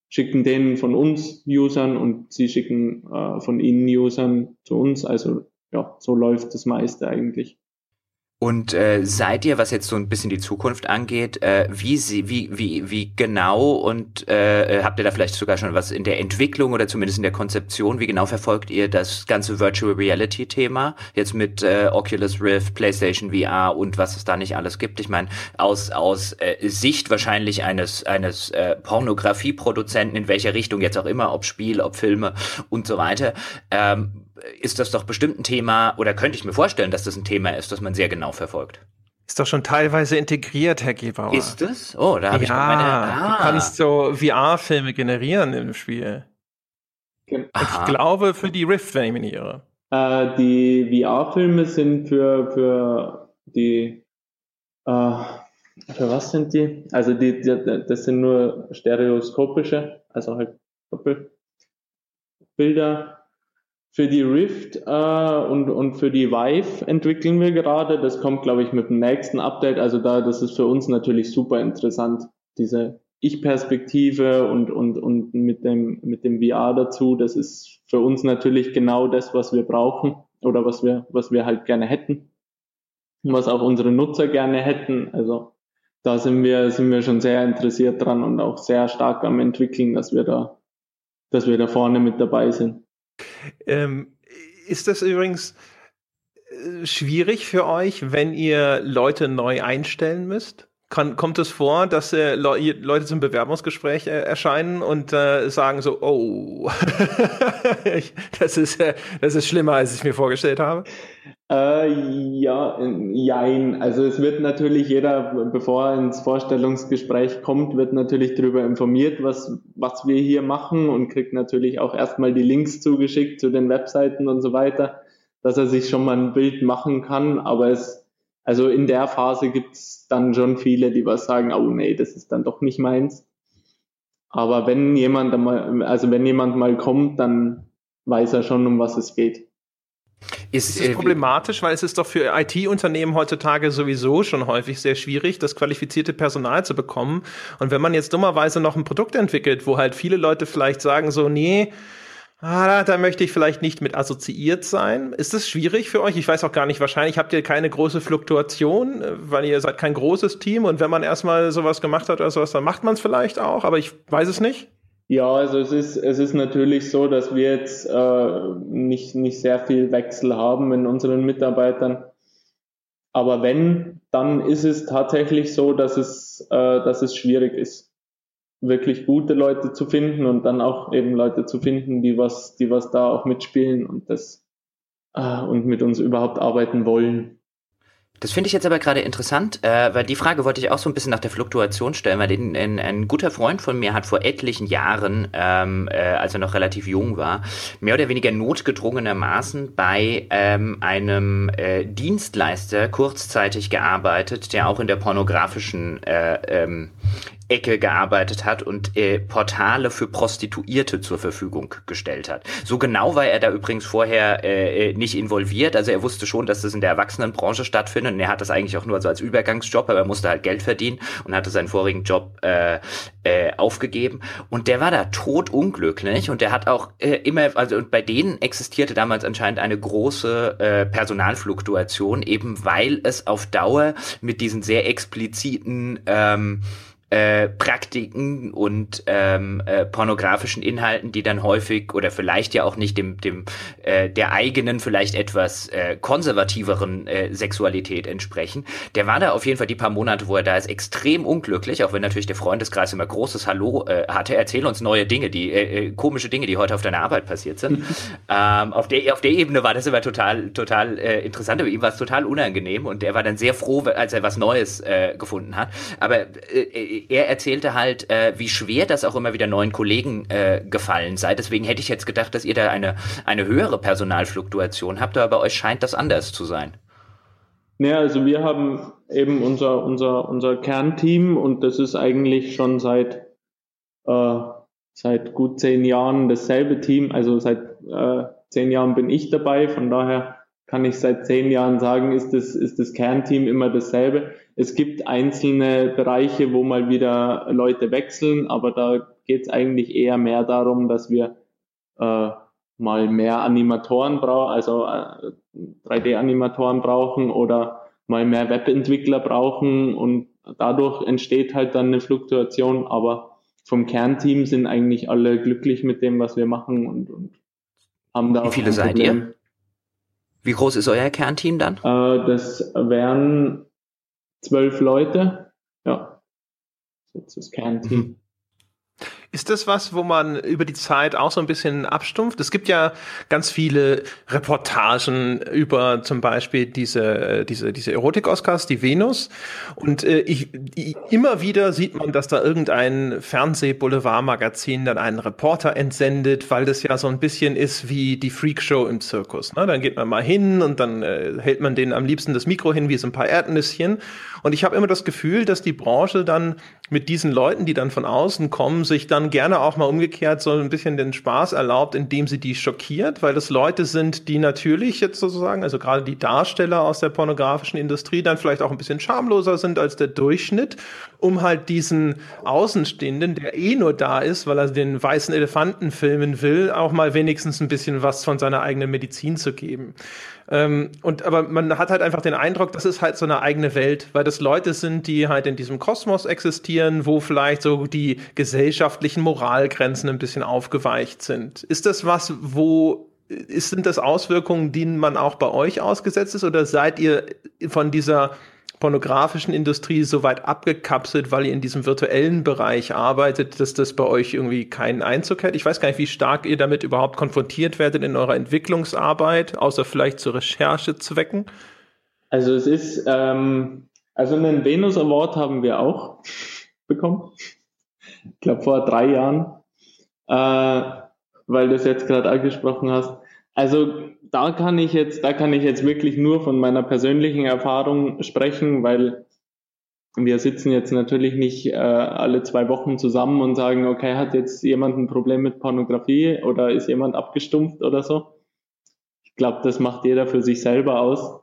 schicken denen von uns Usern und sie schicken äh, von ihnen Usern zu uns. Also ja, so läuft das meiste eigentlich. Und äh, seid ihr, was jetzt so ein bisschen die Zukunft angeht, äh, wie, sie, wie, wie, wie genau und äh, habt ihr da vielleicht sogar schon was in der Entwicklung oder zumindest in der Konzeption, wie genau verfolgt ihr das ganze Virtual Reality Thema jetzt mit äh, Oculus Rift, PlayStation VR und was es da nicht alles gibt? Ich meine, aus, aus äh, Sicht wahrscheinlich eines, eines äh, Pornografieproduzenten, in welcher Richtung jetzt auch immer, ob Spiel, ob Filme und so weiter, ähm, ist das doch bestimmt ein Thema, oder könnte ich mir vorstellen, dass das ein Thema ist, das man sehr genau verfolgt. Ist doch schon teilweise integriert, Herr Gebauer. Ist es? Oh, da habe ja, ich meine. Ah. Du kannst so VR-Filme generieren im Spiel. Ich glaube für die Rift, wenn ich mich nicht irre. Äh, die VR-Filme sind für, für die äh, für was sind die? Also die, die, das sind nur stereoskopische, also halt Doppelbilder für die Rift äh, und, und für die Vive entwickeln wir gerade. Das kommt, glaube ich, mit dem nächsten Update. Also da, das ist für uns natürlich super interessant, diese Ich-Perspektive und, und, und mit dem, mit dem VR dazu. Das ist für uns natürlich genau das, was wir brauchen oder was wir, was wir halt gerne hätten. Was auch unsere Nutzer gerne hätten. Also da sind wir, sind wir schon sehr interessiert dran und auch sehr stark am entwickeln, dass wir da, dass wir da vorne mit dabei sind. Ähm, ist das übrigens äh, schwierig für euch, wenn ihr Leute neu einstellen müsst? Kann, kommt es vor, dass äh, Le Leute zum Bewerbungsgespräch äh, erscheinen und äh, sagen so, oh, das, ist, äh, das ist schlimmer, als ich mir vorgestellt habe? Äh, ja, jein. Also es wird natürlich jeder, bevor er ins Vorstellungsgespräch kommt, wird natürlich darüber informiert, was, was wir hier machen und kriegt natürlich auch erstmal die Links zugeschickt zu den Webseiten und so weiter. dass er sich schon mal ein Bild machen kann, aber es, also in der Phase gibt's dann schon viele, die was sagen, oh nee, das ist dann doch nicht meins. Aber wenn jemand mal, also wenn jemand mal kommt, dann weiß er schon, um was es geht. Ist, ist es äh, problematisch, weil es ist doch für IT-Unternehmen heutzutage sowieso schon häufig sehr schwierig, das qualifizierte Personal zu bekommen. Und wenn man jetzt dummerweise noch ein Produkt entwickelt, wo halt viele Leute vielleicht sagen so, nee, ah, da möchte ich vielleicht nicht mit assoziiert sein. Ist das schwierig für euch? Ich weiß auch gar nicht, wahrscheinlich habt ihr keine große Fluktuation, äh, weil ihr seid kein großes Team und wenn man erstmal sowas gemacht hat oder sowas, dann macht man es vielleicht auch, aber ich weiß es nicht. Ja, also es ist, es ist natürlich so, dass wir jetzt äh, nicht, nicht sehr viel Wechsel haben in unseren Mitarbeitern. Aber wenn, dann ist es tatsächlich so, dass es, äh, dass es schwierig ist, wirklich gute Leute zu finden und dann auch eben Leute zu finden, die was, die was da auch mitspielen und das äh, und mit uns überhaupt arbeiten wollen. Das finde ich jetzt aber gerade interessant, äh, weil die Frage wollte ich auch so ein bisschen nach der Fluktuation stellen, weil ein, ein, ein guter Freund von mir hat vor etlichen Jahren, ähm, äh, als er noch relativ jung war, mehr oder weniger notgedrungenermaßen bei ähm, einem äh, Dienstleister kurzzeitig gearbeitet, der auch in der pornografischen äh, ähm, Ecke gearbeitet hat und äh, Portale für Prostituierte zur Verfügung gestellt hat. So genau war er da übrigens vorher äh, äh, nicht involviert. Also er wusste schon, dass das in der Erwachsenenbranche stattfindet und er hat das eigentlich auch nur so als Übergangsjob, aber er musste halt Geld verdienen und hatte seinen vorigen Job äh, äh, aufgegeben. Und der war da totunglücklich und der hat auch äh, immer, also und bei denen existierte damals anscheinend eine große äh, Personalfluktuation, eben weil es auf Dauer mit diesen sehr expliziten ähm, äh, Praktiken und ähm, äh, pornografischen Inhalten, die dann häufig oder vielleicht ja auch nicht dem, dem äh, der eigenen, vielleicht etwas äh, konservativeren äh, Sexualität entsprechen. Der war da auf jeden Fall die paar Monate, wo er da ist, extrem unglücklich, auch wenn natürlich der Freundeskreis immer großes Hallo äh, hatte. Erzähl uns neue Dinge, die äh, äh komische Dinge, die heute auf deiner Arbeit passiert sind. ähm, auf, der, auf der Ebene war das immer total, total äh, interessant, aber ihm war es total unangenehm und er war dann sehr froh, als er was Neues äh, gefunden hat. Aber äh, er erzählte halt, äh, wie schwer das auch immer wieder neuen Kollegen äh, gefallen sei. Deswegen hätte ich jetzt gedacht, dass ihr da eine, eine höhere Personalfluktuation habt, aber bei euch scheint das anders zu sein. Ja, also wir haben eben unser, unser, unser Kernteam und das ist eigentlich schon seit, äh, seit gut zehn Jahren dasselbe Team. Also seit äh, zehn Jahren bin ich dabei, von daher kann ich seit zehn Jahren sagen, ist das, ist das Kernteam immer dasselbe. Es gibt einzelne Bereiche, wo mal wieder Leute wechseln, aber da geht es eigentlich eher mehr darum, dass wir äh, mal mehr Animatoren brauchen, also äh, 3D-Animatoren brauchen oder mal mehr Webentwickler brauchen und dadurch entsteht halt dann eine Fluktuation, aber vom Kernteam sind eigentlich alle glücklich mit dem, was wir machen und, und haben da Wie viele seid ihr? Wie groß ist euer Kernteam dann? Äh, das wären zwölf Leute. Ja, das ist das Kernteam. Ist das was, wo man über die Zeit auch so ein bisschen abstumpft? Es gibt ja ganz viele Reportagen über zum Beispiel diese, diese, diese Erotik-Oscars, die Venus. Und äh, ich, ich, immer wieder sieht man, dass da irgendein Fernseh-Boulevard-Magazin dann einen Reporter entsendet, weil das ja so ein bisschen ist wie die Freakshow im Zirkus. Ne? Dann geht man mal hin und dann äh, hält man denen am liebsten das Mikro hin wie so ein paar Erdnüsschen. Und ich habe immer das Gefühl, dass die Branche dann mit diesen Leuten, die dann von außen kommen, sich dann gerne auch mal umgekehrt so ein bisschen den Spaß erlaubt, indem sie die schockiert, weil das Leute sind, die natürlich jetzt sozusagen, also gerade die Darsteller aus der pornografischen Industrie, dann vielleicht auch ein bisschen schamloser sind als der Durchschnitt, um halt diesen Außenstehenden, der eh nur da ist, weil er den weißen Elefanten filmen will, auch mal wenigstens ein bisschen was von seiner eigenen Medizin zu geben. Ähm, und aber man hat halt einfach den Eindruck, das ist halt so eine eigene Welt, weil das Leute sind, die halt in diesem Kosmos existieren, wo vielleicht so die gesellschaftlichen Moralgrenzen ein bisschen aufgeweicht sind. Ist das was, wo ist, sind das Auswirkungen, denen man auch bei euch ausgesetzt ist, oder seid ihr von dieser pornografischen Industrie so weit abgekapselt, weil ihr in diesem virtuellen Bereich arbeitet, dass das bei euch irgendwie keinen Einzug hat? Ich weiß gar nicht, wie stark ihr damit überhaupt konfrontiert werdet in eurer Entwicklungsarbeit, außer vielleicht zu Recherchezwecken. Also es ist, ähm, also einen Venus Award haben wir auch bekommen. Ich glaube vor drei Jahren, äh, weil du es jetzt gerade angesprochen hast. Also da kann ich jetzt, da kann ich jetzt wirklich nur von meiner persönlichen Erfahrung sprechen, weil wir sitzen jetzt natürlich nicht äh, alle zwei Wochen zusammen und sagen, okay, hat jetzt jemand ein Problem mit Pornografie oder ist jemand abgestumpft oder so. Ich glaube, das macht jeder für sich selber aus.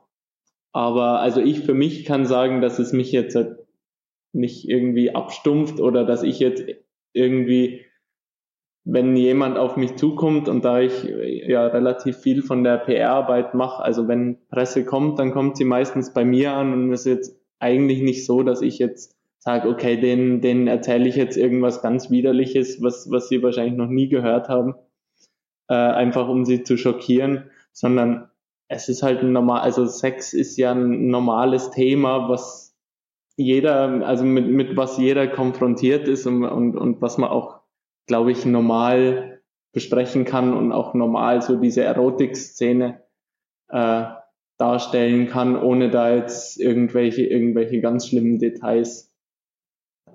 Aber also ich für mich kann sagen, dass es mich jetzt nicht irgendwie abstumpft oder dass ich jetzt irgendwie, wenn jemand auf mich zukommt und da ich ja relativ viel von der PR-Arbeit mache, also wenn Presse kommt, dann kommt sie meistens bei mir an und es ist jetzt eigentlich nicht so, dass ich jetzt sage, okay, den, den erzähle ich jetzt irgendwas ganz Widerliches, was, was sie wahrscheinlich noch nie gehört haben, äh, einfach um sie zu schockieren, sondern es ist halt ein normal, also Sex ist ja ein normales Thema, was jeder, also mit, mit was jeder konfrontiert ist und, und, und was man auch, glaube ich, normal besprechen kann und auch normal so diese Erotik-Szene äh, darstellen kann, ohne da jetzt irgendwelche, irgendwelche ganz schlimmen Details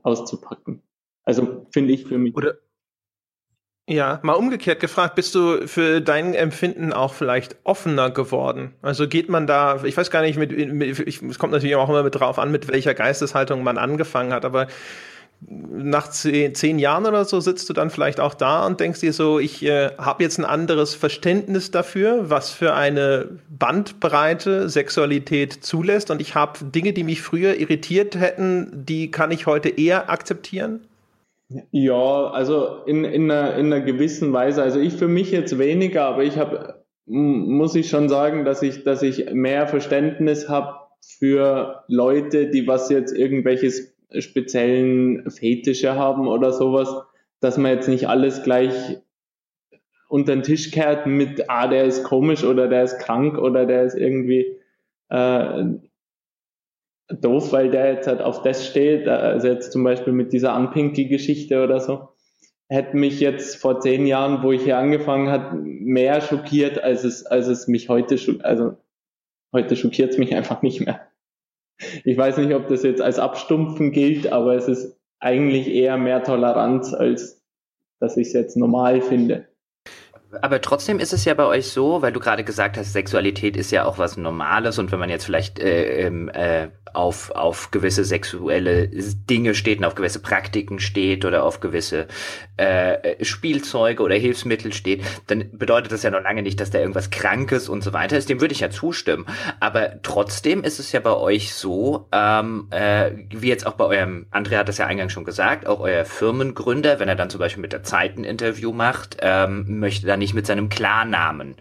auszupacken. Also finde ich für mich. Oder ja, mal umgekehrt gefragt, bist du für dein Empfinden auch vielleicht offener geworden? Also geht man da, ich weiß gar nicht, mit, mit ich, es kommt natürlich auch immer mit drauf an, mit welcher Geisteshaltung man angefangen hat, aber nach zehn, zehn, Jahren oder so sitzt du dann vielleicht auch da und denkst dir so, ich äh, habe jetzt ein anderes Verständnis dafür, was für eine Bandbreite Sexualität zulässt und ich habe Dinge, die mich früher irritiert hätten, die kann ich heute eher akzeptieren? Ja, also in, in, einer, in einer gewissen Weise. Also ich für mich jetzt weniger, aber ich habe, muss ich schon sagen, dass ich, dass ich mehr Verständnis habe für Leute, die was jetzt irgendwelches speziellen Fetische haben oder sowas, dass man jetzt nicht alles gleich unter den Tisch kehrt mit, ah, der ist komisch oder der ist krank oder der ist irgendwie äh, doof, weil der jetzt halt auf das steht, also jetzt zum Beispiel mit dieser Anpinky-Geschichte oder so, hätte mich jetzt vor zehn Jahren, wo ich hier angefangen hat, mehr schockiert, als es, als es mich heute, also heute schockiert es mich einfach nicht mehr. Ich weiß nicht, ob das jetzt als Abstumpfen gilt, aber es ist eigentlich eher mehr Toleranz, als dass ich es jetzt normal finde. Aber trotzdem ist es ja bei euch so, weil du gerade gesagt hast, Sexualität ist ja auch was Normales und wenn man jetzt vielleicht äh, ähm, äh, auf, auf gewisse sexuelle Dinge steht und auf gewisse Praktiken steht oder auf gewisse äh, Spielzeuge oder Hilfsmittel steht, dann bedeutet das ja noch lange nicht, dass da irgendwas Krankes und so weiter ist. Dem würde ich ja zustimmen. Aber trotzdem ist es ja bei euch so, ähm, äh, wie jetzt auch bei eurem, Andrea hat das ja eingangs schon gesagt, auch euer Firmengründer, wenn er dann zum Beispiel mit der Zeit ein Interview macht, ähm, möchte dann nicht mit seinem Klarnamen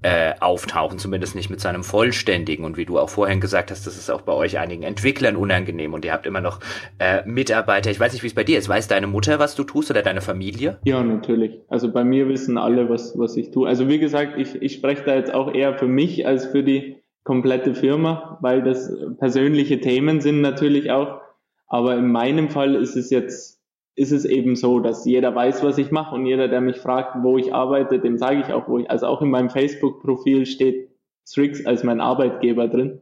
äh, auftauchen, zumindest nicht mit seinem vollständigen. Und wie du auch vorhin gesagt hast, das ist auch bei euch einigen Entwicklern unangenehm und ihr habt immer noch äh, Mitarbeiter. Ich weiß nicht, wie es bei dir ist. Weiß deine Mutter, was du tust oder deine Familie? Ja, natürlich. Also bei mir wissen alle, was, was ich tue. Also wie gesagt, ich, ich spreche da jetzt auch eher für mich als für die komplette Firma, weil das persönliche Themen sind natürlich auch. Aber in meinem Fall ist es jetzt ist es eben so, dass jeder weiß, was ich mache und jeder, der mich fragt, wo ich arbeite, dem sage ich auch, wo ich, also auch in meinem Facebook-Profil steht Strix als mein Arbeitgeber drin.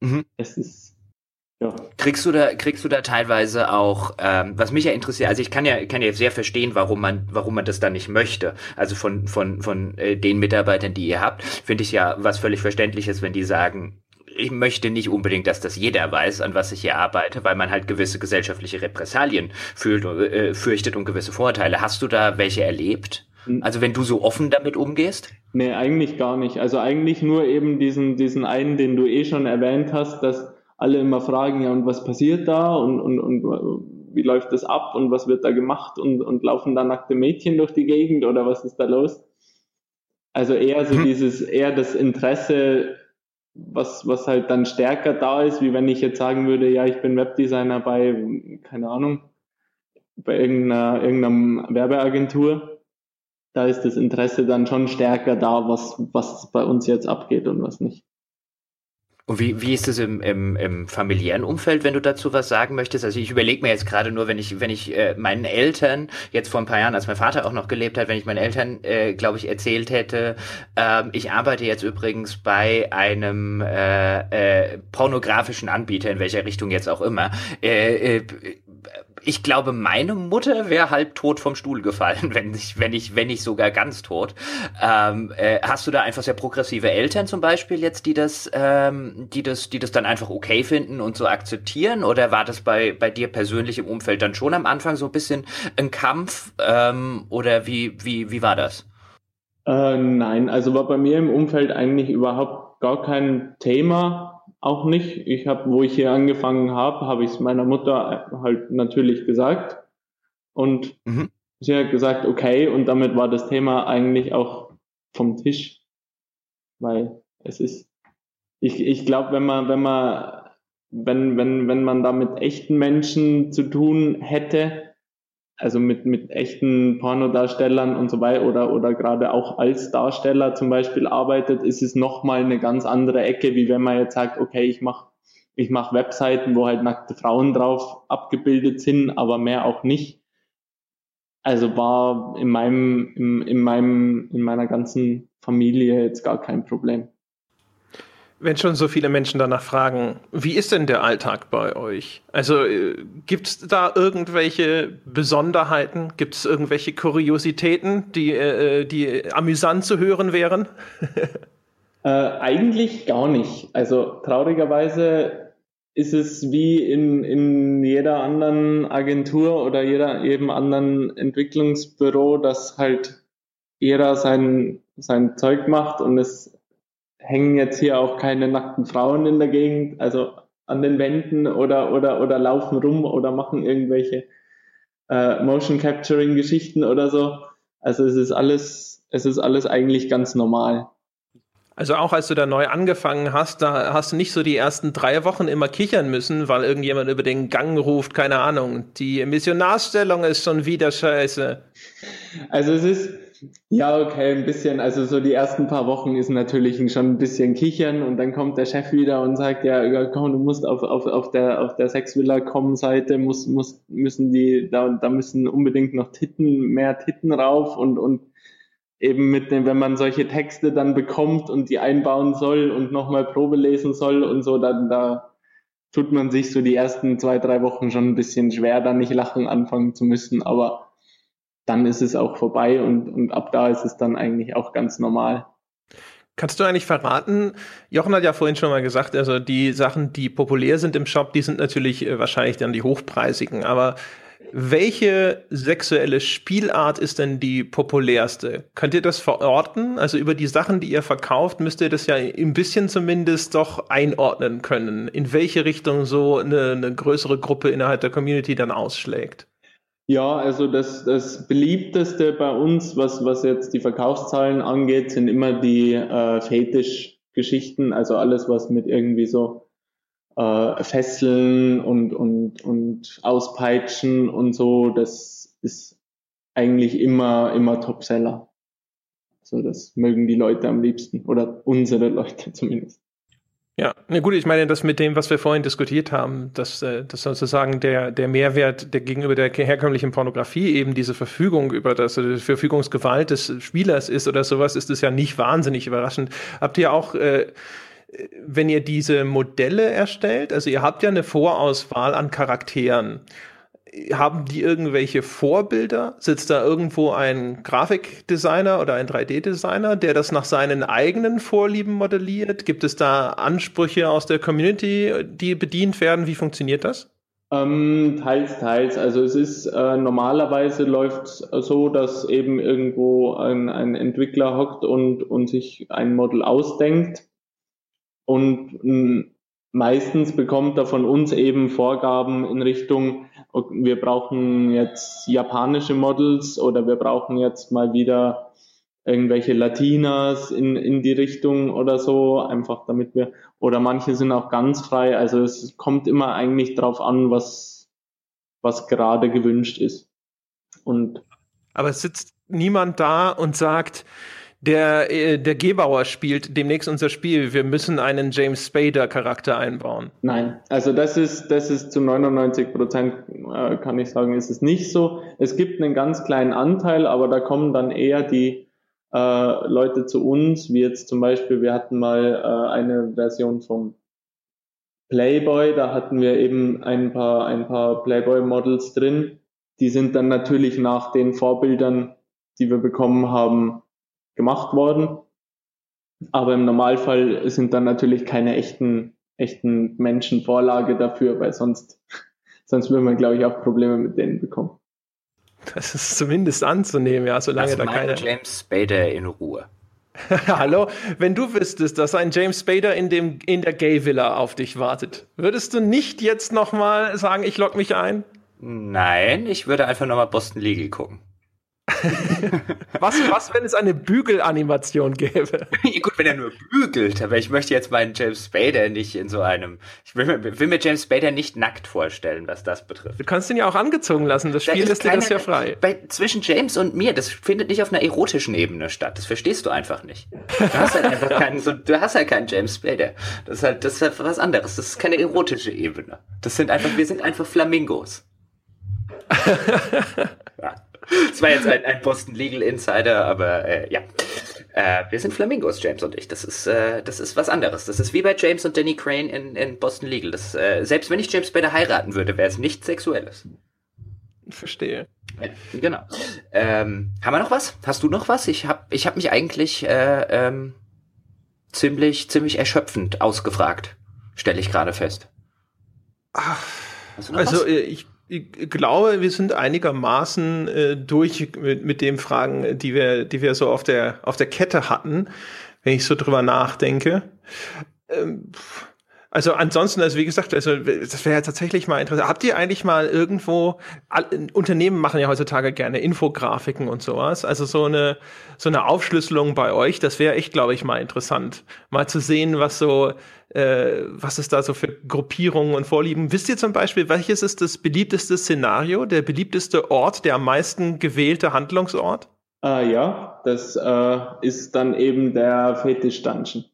Mhm. Es ist ja. Kriegst du da, kriegst du da teilweise auch, ähm, was mich ja interessiert, also ich kann ja, kann ja sehr verstehen, warum man, warum man das da nicht möchte. Also von, von, von äh, den Mitarbeitern, die ihr habt, finde ich ja was völlig verständliches, wenn die sagen, ich möchte nicht unbedingt, dass das jeder weiß, an was ich hier arbeite, weil man halt gewisse gesellschaftliche Repressalien fühlt, äh, fürchtet und gewisse Vorteile. Hast du da welche erlebt? Hm. Also wenn du so offen damit umgehst? Nee, eigentlich gar nicht. Also eigentlich nur eben diesen, diesen einen, den du eh schon erwähnt hast, dass alle immer fragen, ja, und was passiert da und, und, und wie läuft das ab und was wird da gemacht und, und laufen da nackte Mädchen durch die Gegend oder was ist da los? Also eher so hm. dieses, eher das Interesse was, was halt dann stärker da ist, wie wenn ich jetzt sagen würde, ja, ich bin Webdesigner bei, keine Ahnung, bei irgendeiner, irgendeiner Werbeagentur. Da ist das Interesse dann schon stärker da, was, was bei uns jetzt abgeht und was nicht. Und wie, wie ist es im, im, im familiären Umfeld, wenn du dazu was sagen möchtest? Also ich überlege mir jetzt gerade nur, wenn ich, wenn ich äh, meinen Eltern, jetzt vor ein paar Jahren, als mein Vater auch noch gelebt hat, wenn ich meinen Eltern, äh, glaube ich, erzählt hätte, äh, ich arbeite jetzt übrigens bei einem äh, äh, pornografischen Anbieter, in welcher Richtung jetzt auch immer, äh, äh, ich glaube, meine Mutter wäre halb tot vom Stuhl gefallen, wenn ich, wenn ich, wenn ich sogar ganz tot. Ähm, äh, hast du da einfach sehr progressive Eltern zum Beispiel jetzt, die das, ähm, die das, die das dann einfach okay finden und so akzeptieren? Oder war das bei, bei dir persönlich im Umfeld dann schon am Anfang so ein bisschen ein Kampf? Ähm, oder wie, wie, wie war das? Äh, nein, also war bei mir im Umfeld eigentlich überhaupt gar kein Thema auch nicht. Ich habe, wo ich hier angefangen habe, habe ich es meiner Mutter halt natürlich gesagt. Und mhm. sie hat gesagt, okay, und damit war das Thema eigentlich auch vom Tisch. Weil es ist, ich, ich glaube, wenn man, wenn man, wenn, wenn, wenn man da mit echten Menschen zu tun hätte, also mit, mit echten Pornodarstellern und so weiter oder, oder gerade auch als Darsteller zum Beispiel arbeitet, ist es nochmal eine ganz andere Ecke, wie wenn man jetzt sagt, okay, ich mache ich mach Webseiten, wo halt nackte Frauen drauf abgebildet sind, aber mehr auch nicht. Also war in meinem, in, in meinem, in meiner ganzen Familie jetzt gar kein Problem. Wenn schon so viele Menschen danach fragen, wie ist denn der Alltag bei euch? Also äh, gibt es da irgendwelche Besonderheiten? Gibt es irgendwelche Kuriositäten, die, äh, die amüsant zu hören wären? äh, eigentlich gar nicht. Also traurigerweise ist es wie in, in jeder anderen Agentur oder jeder, jedem anderen Entwicklungsbüro, dass halt jeder sein, sein Zeug macht und es hängen jetzt hier auch keine nackten Frauen in der Gegend, also an den Wänden oder, oder, oder laufen rum oder machen irgendwelche äh, Motion Capturing Geschichten oder so. Also es ist alles, es ist alles eigentlich ganz normal. Also auch als du da neu angefangen hast, da hast du nicht so die ersten drei Wochen immer kichern müssen, weil irgendjemand über den Gang ruft, keine Ahnung, die Missionarstellung ist schon wieder scheiße. Also es ist, ja, okay, ein bisschen. Also so die ersten paar Wochen ist natürlich schon ein bisschen kichern und dann kommt der Chef wieder und sagt, ja, komm, du musst auf, auf, auf der auf der Sexvilla.com-Seite muss, muss, müssen die, da, da müssen unbedingt noch Titten, mehr Titten rauf und, und eben mit dem, wenn man solche Texte dann bekommt und die einbauen soll und nochmal Probe lesen soll und so, dann da tut man sich so die ersten zwei, drei Wochen schon ein bisschen schwer, da nicht lachen anfangen zu müssen, aber dann ist es auch vorbei und, und ab da ist es dann eigentlich auch ganz normal. Kannst du eigentlich verraten, Jochen hat ja vorhin schon mal gesagt, also die Sachen, die populär sind im Shop, die sind natürlich äh, wahrscheinlich dann die hochpreisigen, aber welche sexuelle Spielart ist denn die populärste? Könnt ihr das verorten? Also über die Sachen, die ihr verkauft, müsst ihr das ja ein bisschen zumindest doch einordnen können, in welche Richtung so eine, eine größere Gruppe innerhalb der Community dann ausschlägt. Ja, also das, das beliebteste bei uns, was, was jetzt die Verkaufszahlen angeht, sind immer die äh, Fetisch-Geschichten, also alles, was mit irgendwie so äh, Fesseln und, und, und Auspeitschen und so, das ist eigentlich immer, immer Topseller. Also das mögen die Leute am liebsten oder unsere Leute zumindest. Ja, na gut, ich meine, das mit dem, was wir vorhin diskutiert haben, dass, äh, dass sozusagen der, der Mehrwert der gegenüber der herkömmlichen Pornografie eben diese Verfügung über das, also die Verfügungsgewalt des Spielers ist oder sowas, ist es ja nicht wahnsinnig überraschend. Habt ihr auch, äh, wenn ihr diese Modelle erstellt, also ihr habt ja eine Vorauswahl an Charakteren haben die irgendwelche Vorbilder? Sitzt da irgendwo ein Grafikdesigner oder ein 3D-Designer, der das nach seinen eigenen Vorlieben modelliert? Gibt es da Ansprüche aus der Community, die bedient werden? Wie funktioniert das? Ähm, teils, teils. Also es ist äh, normalerweise läuft so, dass eben irgendwo ein, ein Entwickler hockt und, und sich ein Model ausdenkt und meistens bekommt er von uns eben Vorgaben in Richtung, wir brauchen jetzt japanische Models oder wir brauchen jetzt mal wieder irgendwelche Latinas in, in die Richtung oder so, einfach damit wir, oder manche sind auch ganz frei, also es kommt immer eigentlich drauf an, was, was gerade gewünscht ist. Und aber es sitzt niemand da und sagt, der, äh, der Gebauer spielt demnächst unser Spiel. Wir müssen einen James Spader Charakter einbauen. Nein, also das ist, das ist zu 99 Prozent, äh, kann ich sagen, ist es nicht so. Es gibt einen ganz kleinen Anteil, aber da kommen dann eher die äh, Leute zu uns, wie jetzt zum Beispiel, wir hatten mal äh, eine Version vom Playboy, da hatten wir eben ein paar, ein paar Playboy-Models drin. Die sind dann natürlich nach den Vorbildern, die wir bekommen haben, gemacht worden. Aber im Normalfall sind dann natürlich keine echten, echten Menschen Vorlage dafür, weil sonst, sonst würde man, glaube ich, auch Probleme mit denen bekommen. Das ist zumindest anzunehmen, ja, solange also da keine. James Spader in Ruhe. Hallo, wenn du wüsstest, dass ein James Spader in, dem, in der Gay Villa auf dich wartet, würdest du nicht jetzt nochmal sagen, ich log mich ein? Nein, ich würde einfach nochmal Boston Legal gucken. Was, was, wenn es eine Bügelanimation gäbe? Gut, wenn er nur bügelt, aber ich möchte jetzt meinen James Spader nicht in so einem. Ich will, will, mir James Spader nicht nackt vorstellen, was das betrifft. Du kannst ihn ja auch angezogen lassen, das Spiel da lässt dir das ja frei. Bei, zwischen James und mir, das findet nicht auf einer erotischen Ebene statt. Das verstehst du einfach nicht. Du hast halt einfach keinen, so, du hast halt keinen James Spader. Das ist halt, das ist halt was anderes. Das ist keine erotische Ebene. Das sind einfach, wir sind einfach Flamingos. Das war jetzt ein, ein Boston Legal Insider, aber äh, ja. Äh, wir sind Flamingos, James und ich. Das ist, äh, das ist was anderes. Das ist wie bei James und Danny Crane in, in Boston Legal. Das, äh, selbst wenn ich James Bader heiraten würde, wäre es nichts Sexuelles. Verstehe. Ja, genau. Ähm, haben wir noch was? Hast du noch was? Ich habe ich hab mich eigentlich äh, ähm, ziemlich, ziemlich erschöpfend ausgefragt. Stelle ich gerade fest. Ach, also was? Äh, ich ich glaube, wir sind einigermaßen äh, durch mit, mit den Fragen, die wir, die wir so auf der, auf der Kette hatten, wenn ich so drüber nachdenke. Ähm, also ansonsten, also wie gesagt, also das wäre ja tatsächlich mal interessant. Habt ihr eigentlich mal irgendwo, Unternehmen machen ja heutzutage gerne Infografiken und sowas, also so eine, so eine Aufschlüsselung bei euch, das wäre echt, glaube ich, mal interessant, mal zu sehen, was so, äh, was es da so für Gruppierungen und Vorlieben. Wisst ihr zum Beispiel, welches ist das beliebteste Szenario, der beliebteste Ort, der am meisten gewählte Handlungsort? Äh, ja, das äh, ist dann eben der Fetisch Dungeon.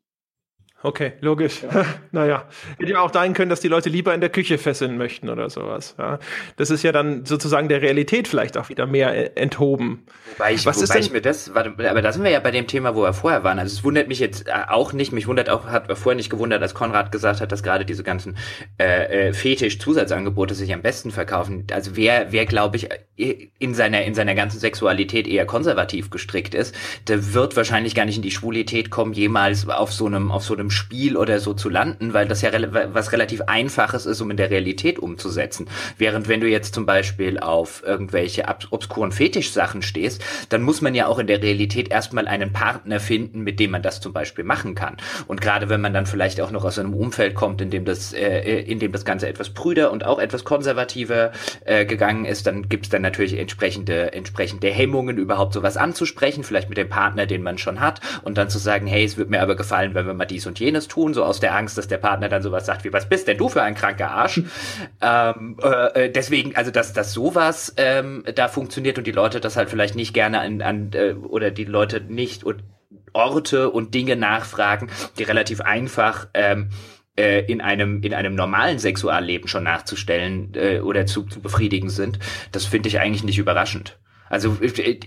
Okay, logisch. Ja. naja, hätte ja auch sein können, dass die Leute lieber in der Küche fesseln möchten oder sowas. Ja. Das ist ja dann sozusagen der Realität vielleicht auch wieder mehr enthoben. Wobei ich, Was wobei ich mir das, warte, aber da sind wir ja bei dem Thema, wo wir vorher waren. Also es wundert mich jetzt äh, auch nicht, mich wundert auch, hat vorher nicht gewundert, als Konrad gesagt hat, dass gerade diese ganzen äh, äh, Fetisch-Zusatzangebote sich am besten verkaufen. Also wer, wer glaube ich, in seiner, in seiner ganzen Sexualität eher konservativ gestrickt ist, der wird wahrscheinlich gar nicht in die Schwulität kommen, jemals auf so einem, auf so einem Spiel oder so zu landen, weil das ja re was relativ einfaches ist, um in der Realität umzusetzen. Während wenn du jetzt zum Beispiel auf irgendwelche obskuren Fetischsachen stehst, dann muss man ja auch in der Realität erstmal einen Partner finden, mit dem man das zum Beispiel machen kann. Und gerade wenn man dann vielleicht auch noch aus einem Umfeld kommt, in dem das, äh, äh in dem das Ganze etwas prüder und auch etwas konservativer äh, gegangen ist, dann gibt es dann natürlich entsprechende, entsprechende Hemmungen, überhaupt sowas anzusprechen, vielleicht mit dem Partner, den man schon hat, und dann zu sagen, hey, es wird mir aber gefallen, wenn wir mal dies und jenes tun, so aus der Angst, dass der Partner dann sowas sagt wie, was bist denn du für ein kranker Arsch? ähm, äh, äh, deswegen, also dass, dass sowas ähm, da funktioniert und die Leute das halt vielleicht nicht gerne an, an äh, oder die Leute nicht und Orte und Dinge nachfragen, die relativ einfach ähm, äh, in einem in einem normalen Sexualleben schon nachzustellen äh, oder zu, zu befriedigen sind, das finde ich eigentlich nicht überraschend. Also äh,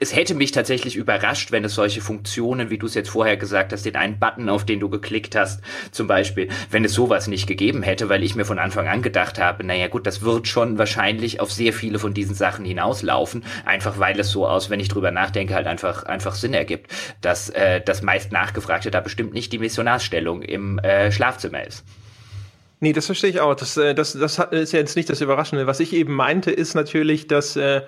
es hätte mich tatsächlich überrascht, wenn es solche Funktionen, wie du es jetzt vorher gesagt hast, den einen Button, auf den du geklickt hast, zum Beispiel, wenn es sowas nicht gegeben hätte, weil ich mir von Anfang an gedacht habe, naja gut, das wird schon wahrscheinlich auf sehr viele von diesen Sachen hinauslaufen, einfach weil es so aus, wenn ich drüber nachdenke, halt einfach, einfach Sinn ergibt, dass äh, das meist Nachgefragte da bestimmt nicht die Missionarstellung im äh, Schlafzimmer ist. Nee, das verstehe ich auch. Das, äh, das, das ist ja jetzt nicht das Überraschende. Was ich eben meinte, ist natürlich, dass äh,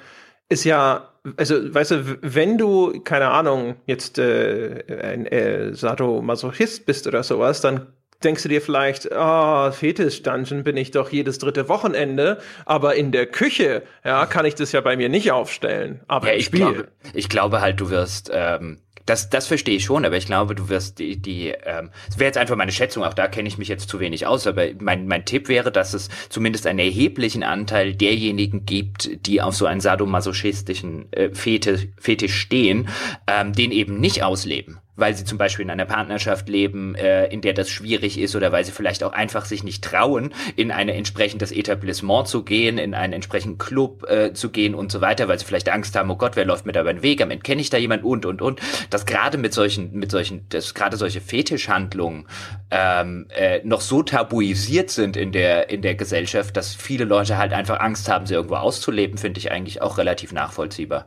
ist ja, also, weißt du, wenn du, keine Ahnung, jetzt äh, ein äh, Sadomasochist bist oder sowas, dann denkst du dir vielleicht, ah, oh, Fetisch-Dungeon bin ich doch jedes dritte Wochenende, aber in der Küche, ja, kann ich das ja bei mir nicht aufstellen. Aber ja, ich Spiel. Glaube, ich glaube halt, du wirst ähm, das, das verstehe ich schon, aber ich glaube, du wirst die, die ähm, das wäre jetzt einfach meine Schätzung, auch da kenne ich mich jetzt zu wenig aus, aber mein, mein Tipp wäre, dass es zumindest einen erheblichen Anteil derjenigen gibt, die auf so einen sadomasochistischen äh, Fetisch, Fetisch stehen, ähm, den eben nicht ausleben weil sie zum Beispiel in einer Partnerschaft leben, äh, in der das schwierig ist oder weil sie vielleicht auch einfach sich nicht trauen, in ein entsprechendes Etablissement zu gehen, in einen entsprechenden Club äh, zu gehen und so weiter, weil sie vielleicht Angst haben, oh Gott, wer läuft mir da über den Weg, am Ende kenne ich da jemand und und und. Dass gerade mit solchen, mit solchen, dass gerade solche Fetischhandlungen ähm, äh, noch so tabuisiert sind in der in der Gesellschaft, dass viele Leute halt einfach Angst haben, sie irgendwo auszuleben, finde ich eigentlich auch relativ nachvollziehbar.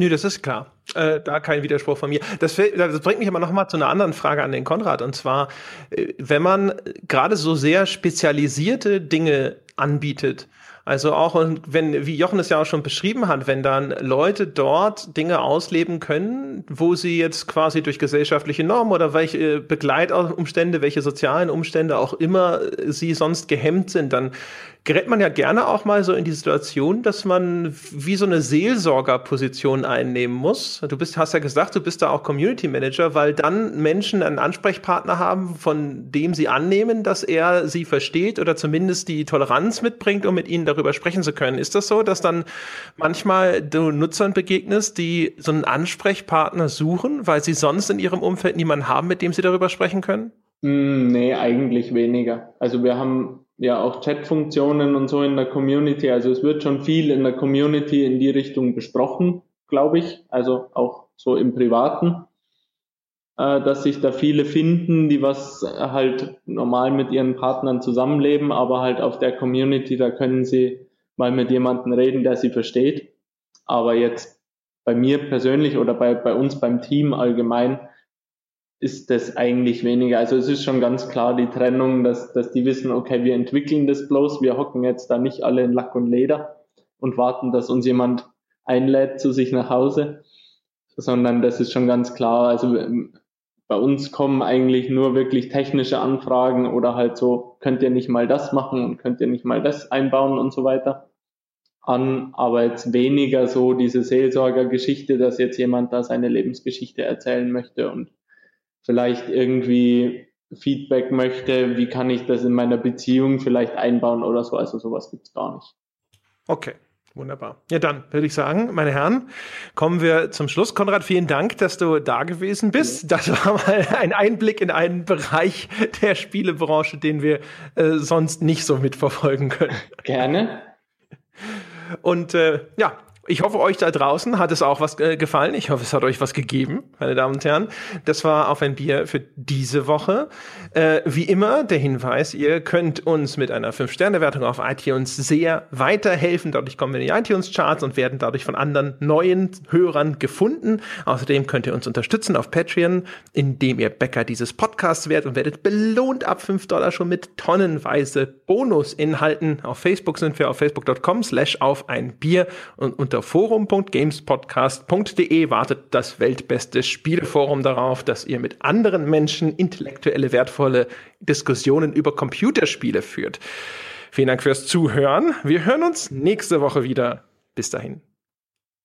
Nö, das ist klar. Äh, da kein Widerspruch von mir. Das, das bringt mich aber noch mal zu einer anderen Frage an den Konrad. Und zwar, äh, wenn man gerade so sehr spezialisierte Dinge anbietet, also auch, wenn, wie Jochen es ja auch schon beschrieben hat, wenn dann Leute dort Dinge ausleben können, wo sie jetzt quasi durch gesellschaftliche Normen oder welche Begleitumstände, welche sozialen Umstände auch immer sie sonst gehemmt sind, dann gerät man ja gerne auch mal so in die Situation, dass man wie so eine Seelsorgerposition einnehmen muss. Du bist, hast ja gesagt, du bist da auch Community Manager, weil dann Menschen einen Ansprechpartner haben, von dem sie annehmen, dass er sie versteht oder zumindest die Toleranz mitbringt, um mit ihnen darüber sprechen zu können. Ist das so, dass dann manchmal du Nutzern begegnest, die so einen Ansprechpartner suchen, weil sie sonst in ihrem Umfeld niemanden haben, mit dem sie darüber sprechen können? Hm, nee, eigentlich weniger. Also wir haben ja auch Chat-Funktionen und so in der Community. Also es wird schon viel in der Community in die Richtung besprochen, glaube ich. Also auch so im Privaten, äh, dass sich da viele finden, die was halt normal mit ihren Partnern zusammenleben, aber halt auf der Community, da können sie mal mit jemandem reden, der sie versteht. Aber jetzt bei mir persönlich oder bei, bei uns beim Team allgemein ist das eigentlich weniger. Also es ist schon ganz klar die Trennung, dass, dass die wissen, okay, wir entwickeln das bloß, wir hocken jetzt da nicht alle in Lack und Leder und warten, dass uns jemand einlädt zu sich nach Hause, sondern das ist schon ganz klar. Also ähm, bei uns kommen eigentlich nur wirklich technische Anfragen oder halt so, könnt ihr nicht mal das machen und könnt ihr nicht mal das einbauen und so weiter an, aber jetzt weniger so diese Seelsorgergeschichte, dass jetzt jemand da seine Lebensgeschichte erzählen möchte und vielleicht irgendwie Feedback möchte, wie kann ich das in meiner Beziehung vielleicht einbauen oder so. Also sowas gibt's gar nicht. Okay. Wunderbar. Ja, dann würde ich sagen, meine Herren, kommen wir zum Schluss. Konrad, vielen Dank, dass du da gewesen bist. Das war mal ein Einblick in einen Bereich der Spielebranche, den wir äh, sonst nicht so mitverfolgen können. Gerne. Und äh, ja, ich hoffe, euch da draußen hat es auch was äh, gefallen. Ich hoffe, es hat euch was gegeben, meine Damen und Herren. Das war auf ein Bier für diese Woche. Äh, wie immer der Hinweis, ihr könnt uns mit einer 5-Sterne-Wertung auf iTunes sehr weiterhelfen. Dadurch kommen wir in die iTunes-Charts und werden dadurch von anderen neuen Hörern gefunden. Außerdem könnt ihr uns unterstützen auf Patreon, indem ihr Bäcker dieses Podcasts werdet und werdet belohnt ab 5 Dollar schon mit tonnenweise Bonusinhalten. Auf Facebook sind wir auf facebook.com slash auf ein Bier und unter unter forum.gamespodcast.de wartet das weltbeste Spieleforum darauf, dass ihr mit anderen Menschen intellektuelle, wertvolle Diskussionen über Computerspiele führt. Vielen Dank fürs Zuhören. Wir hören uns nächste Woche wieder. Bis dahin.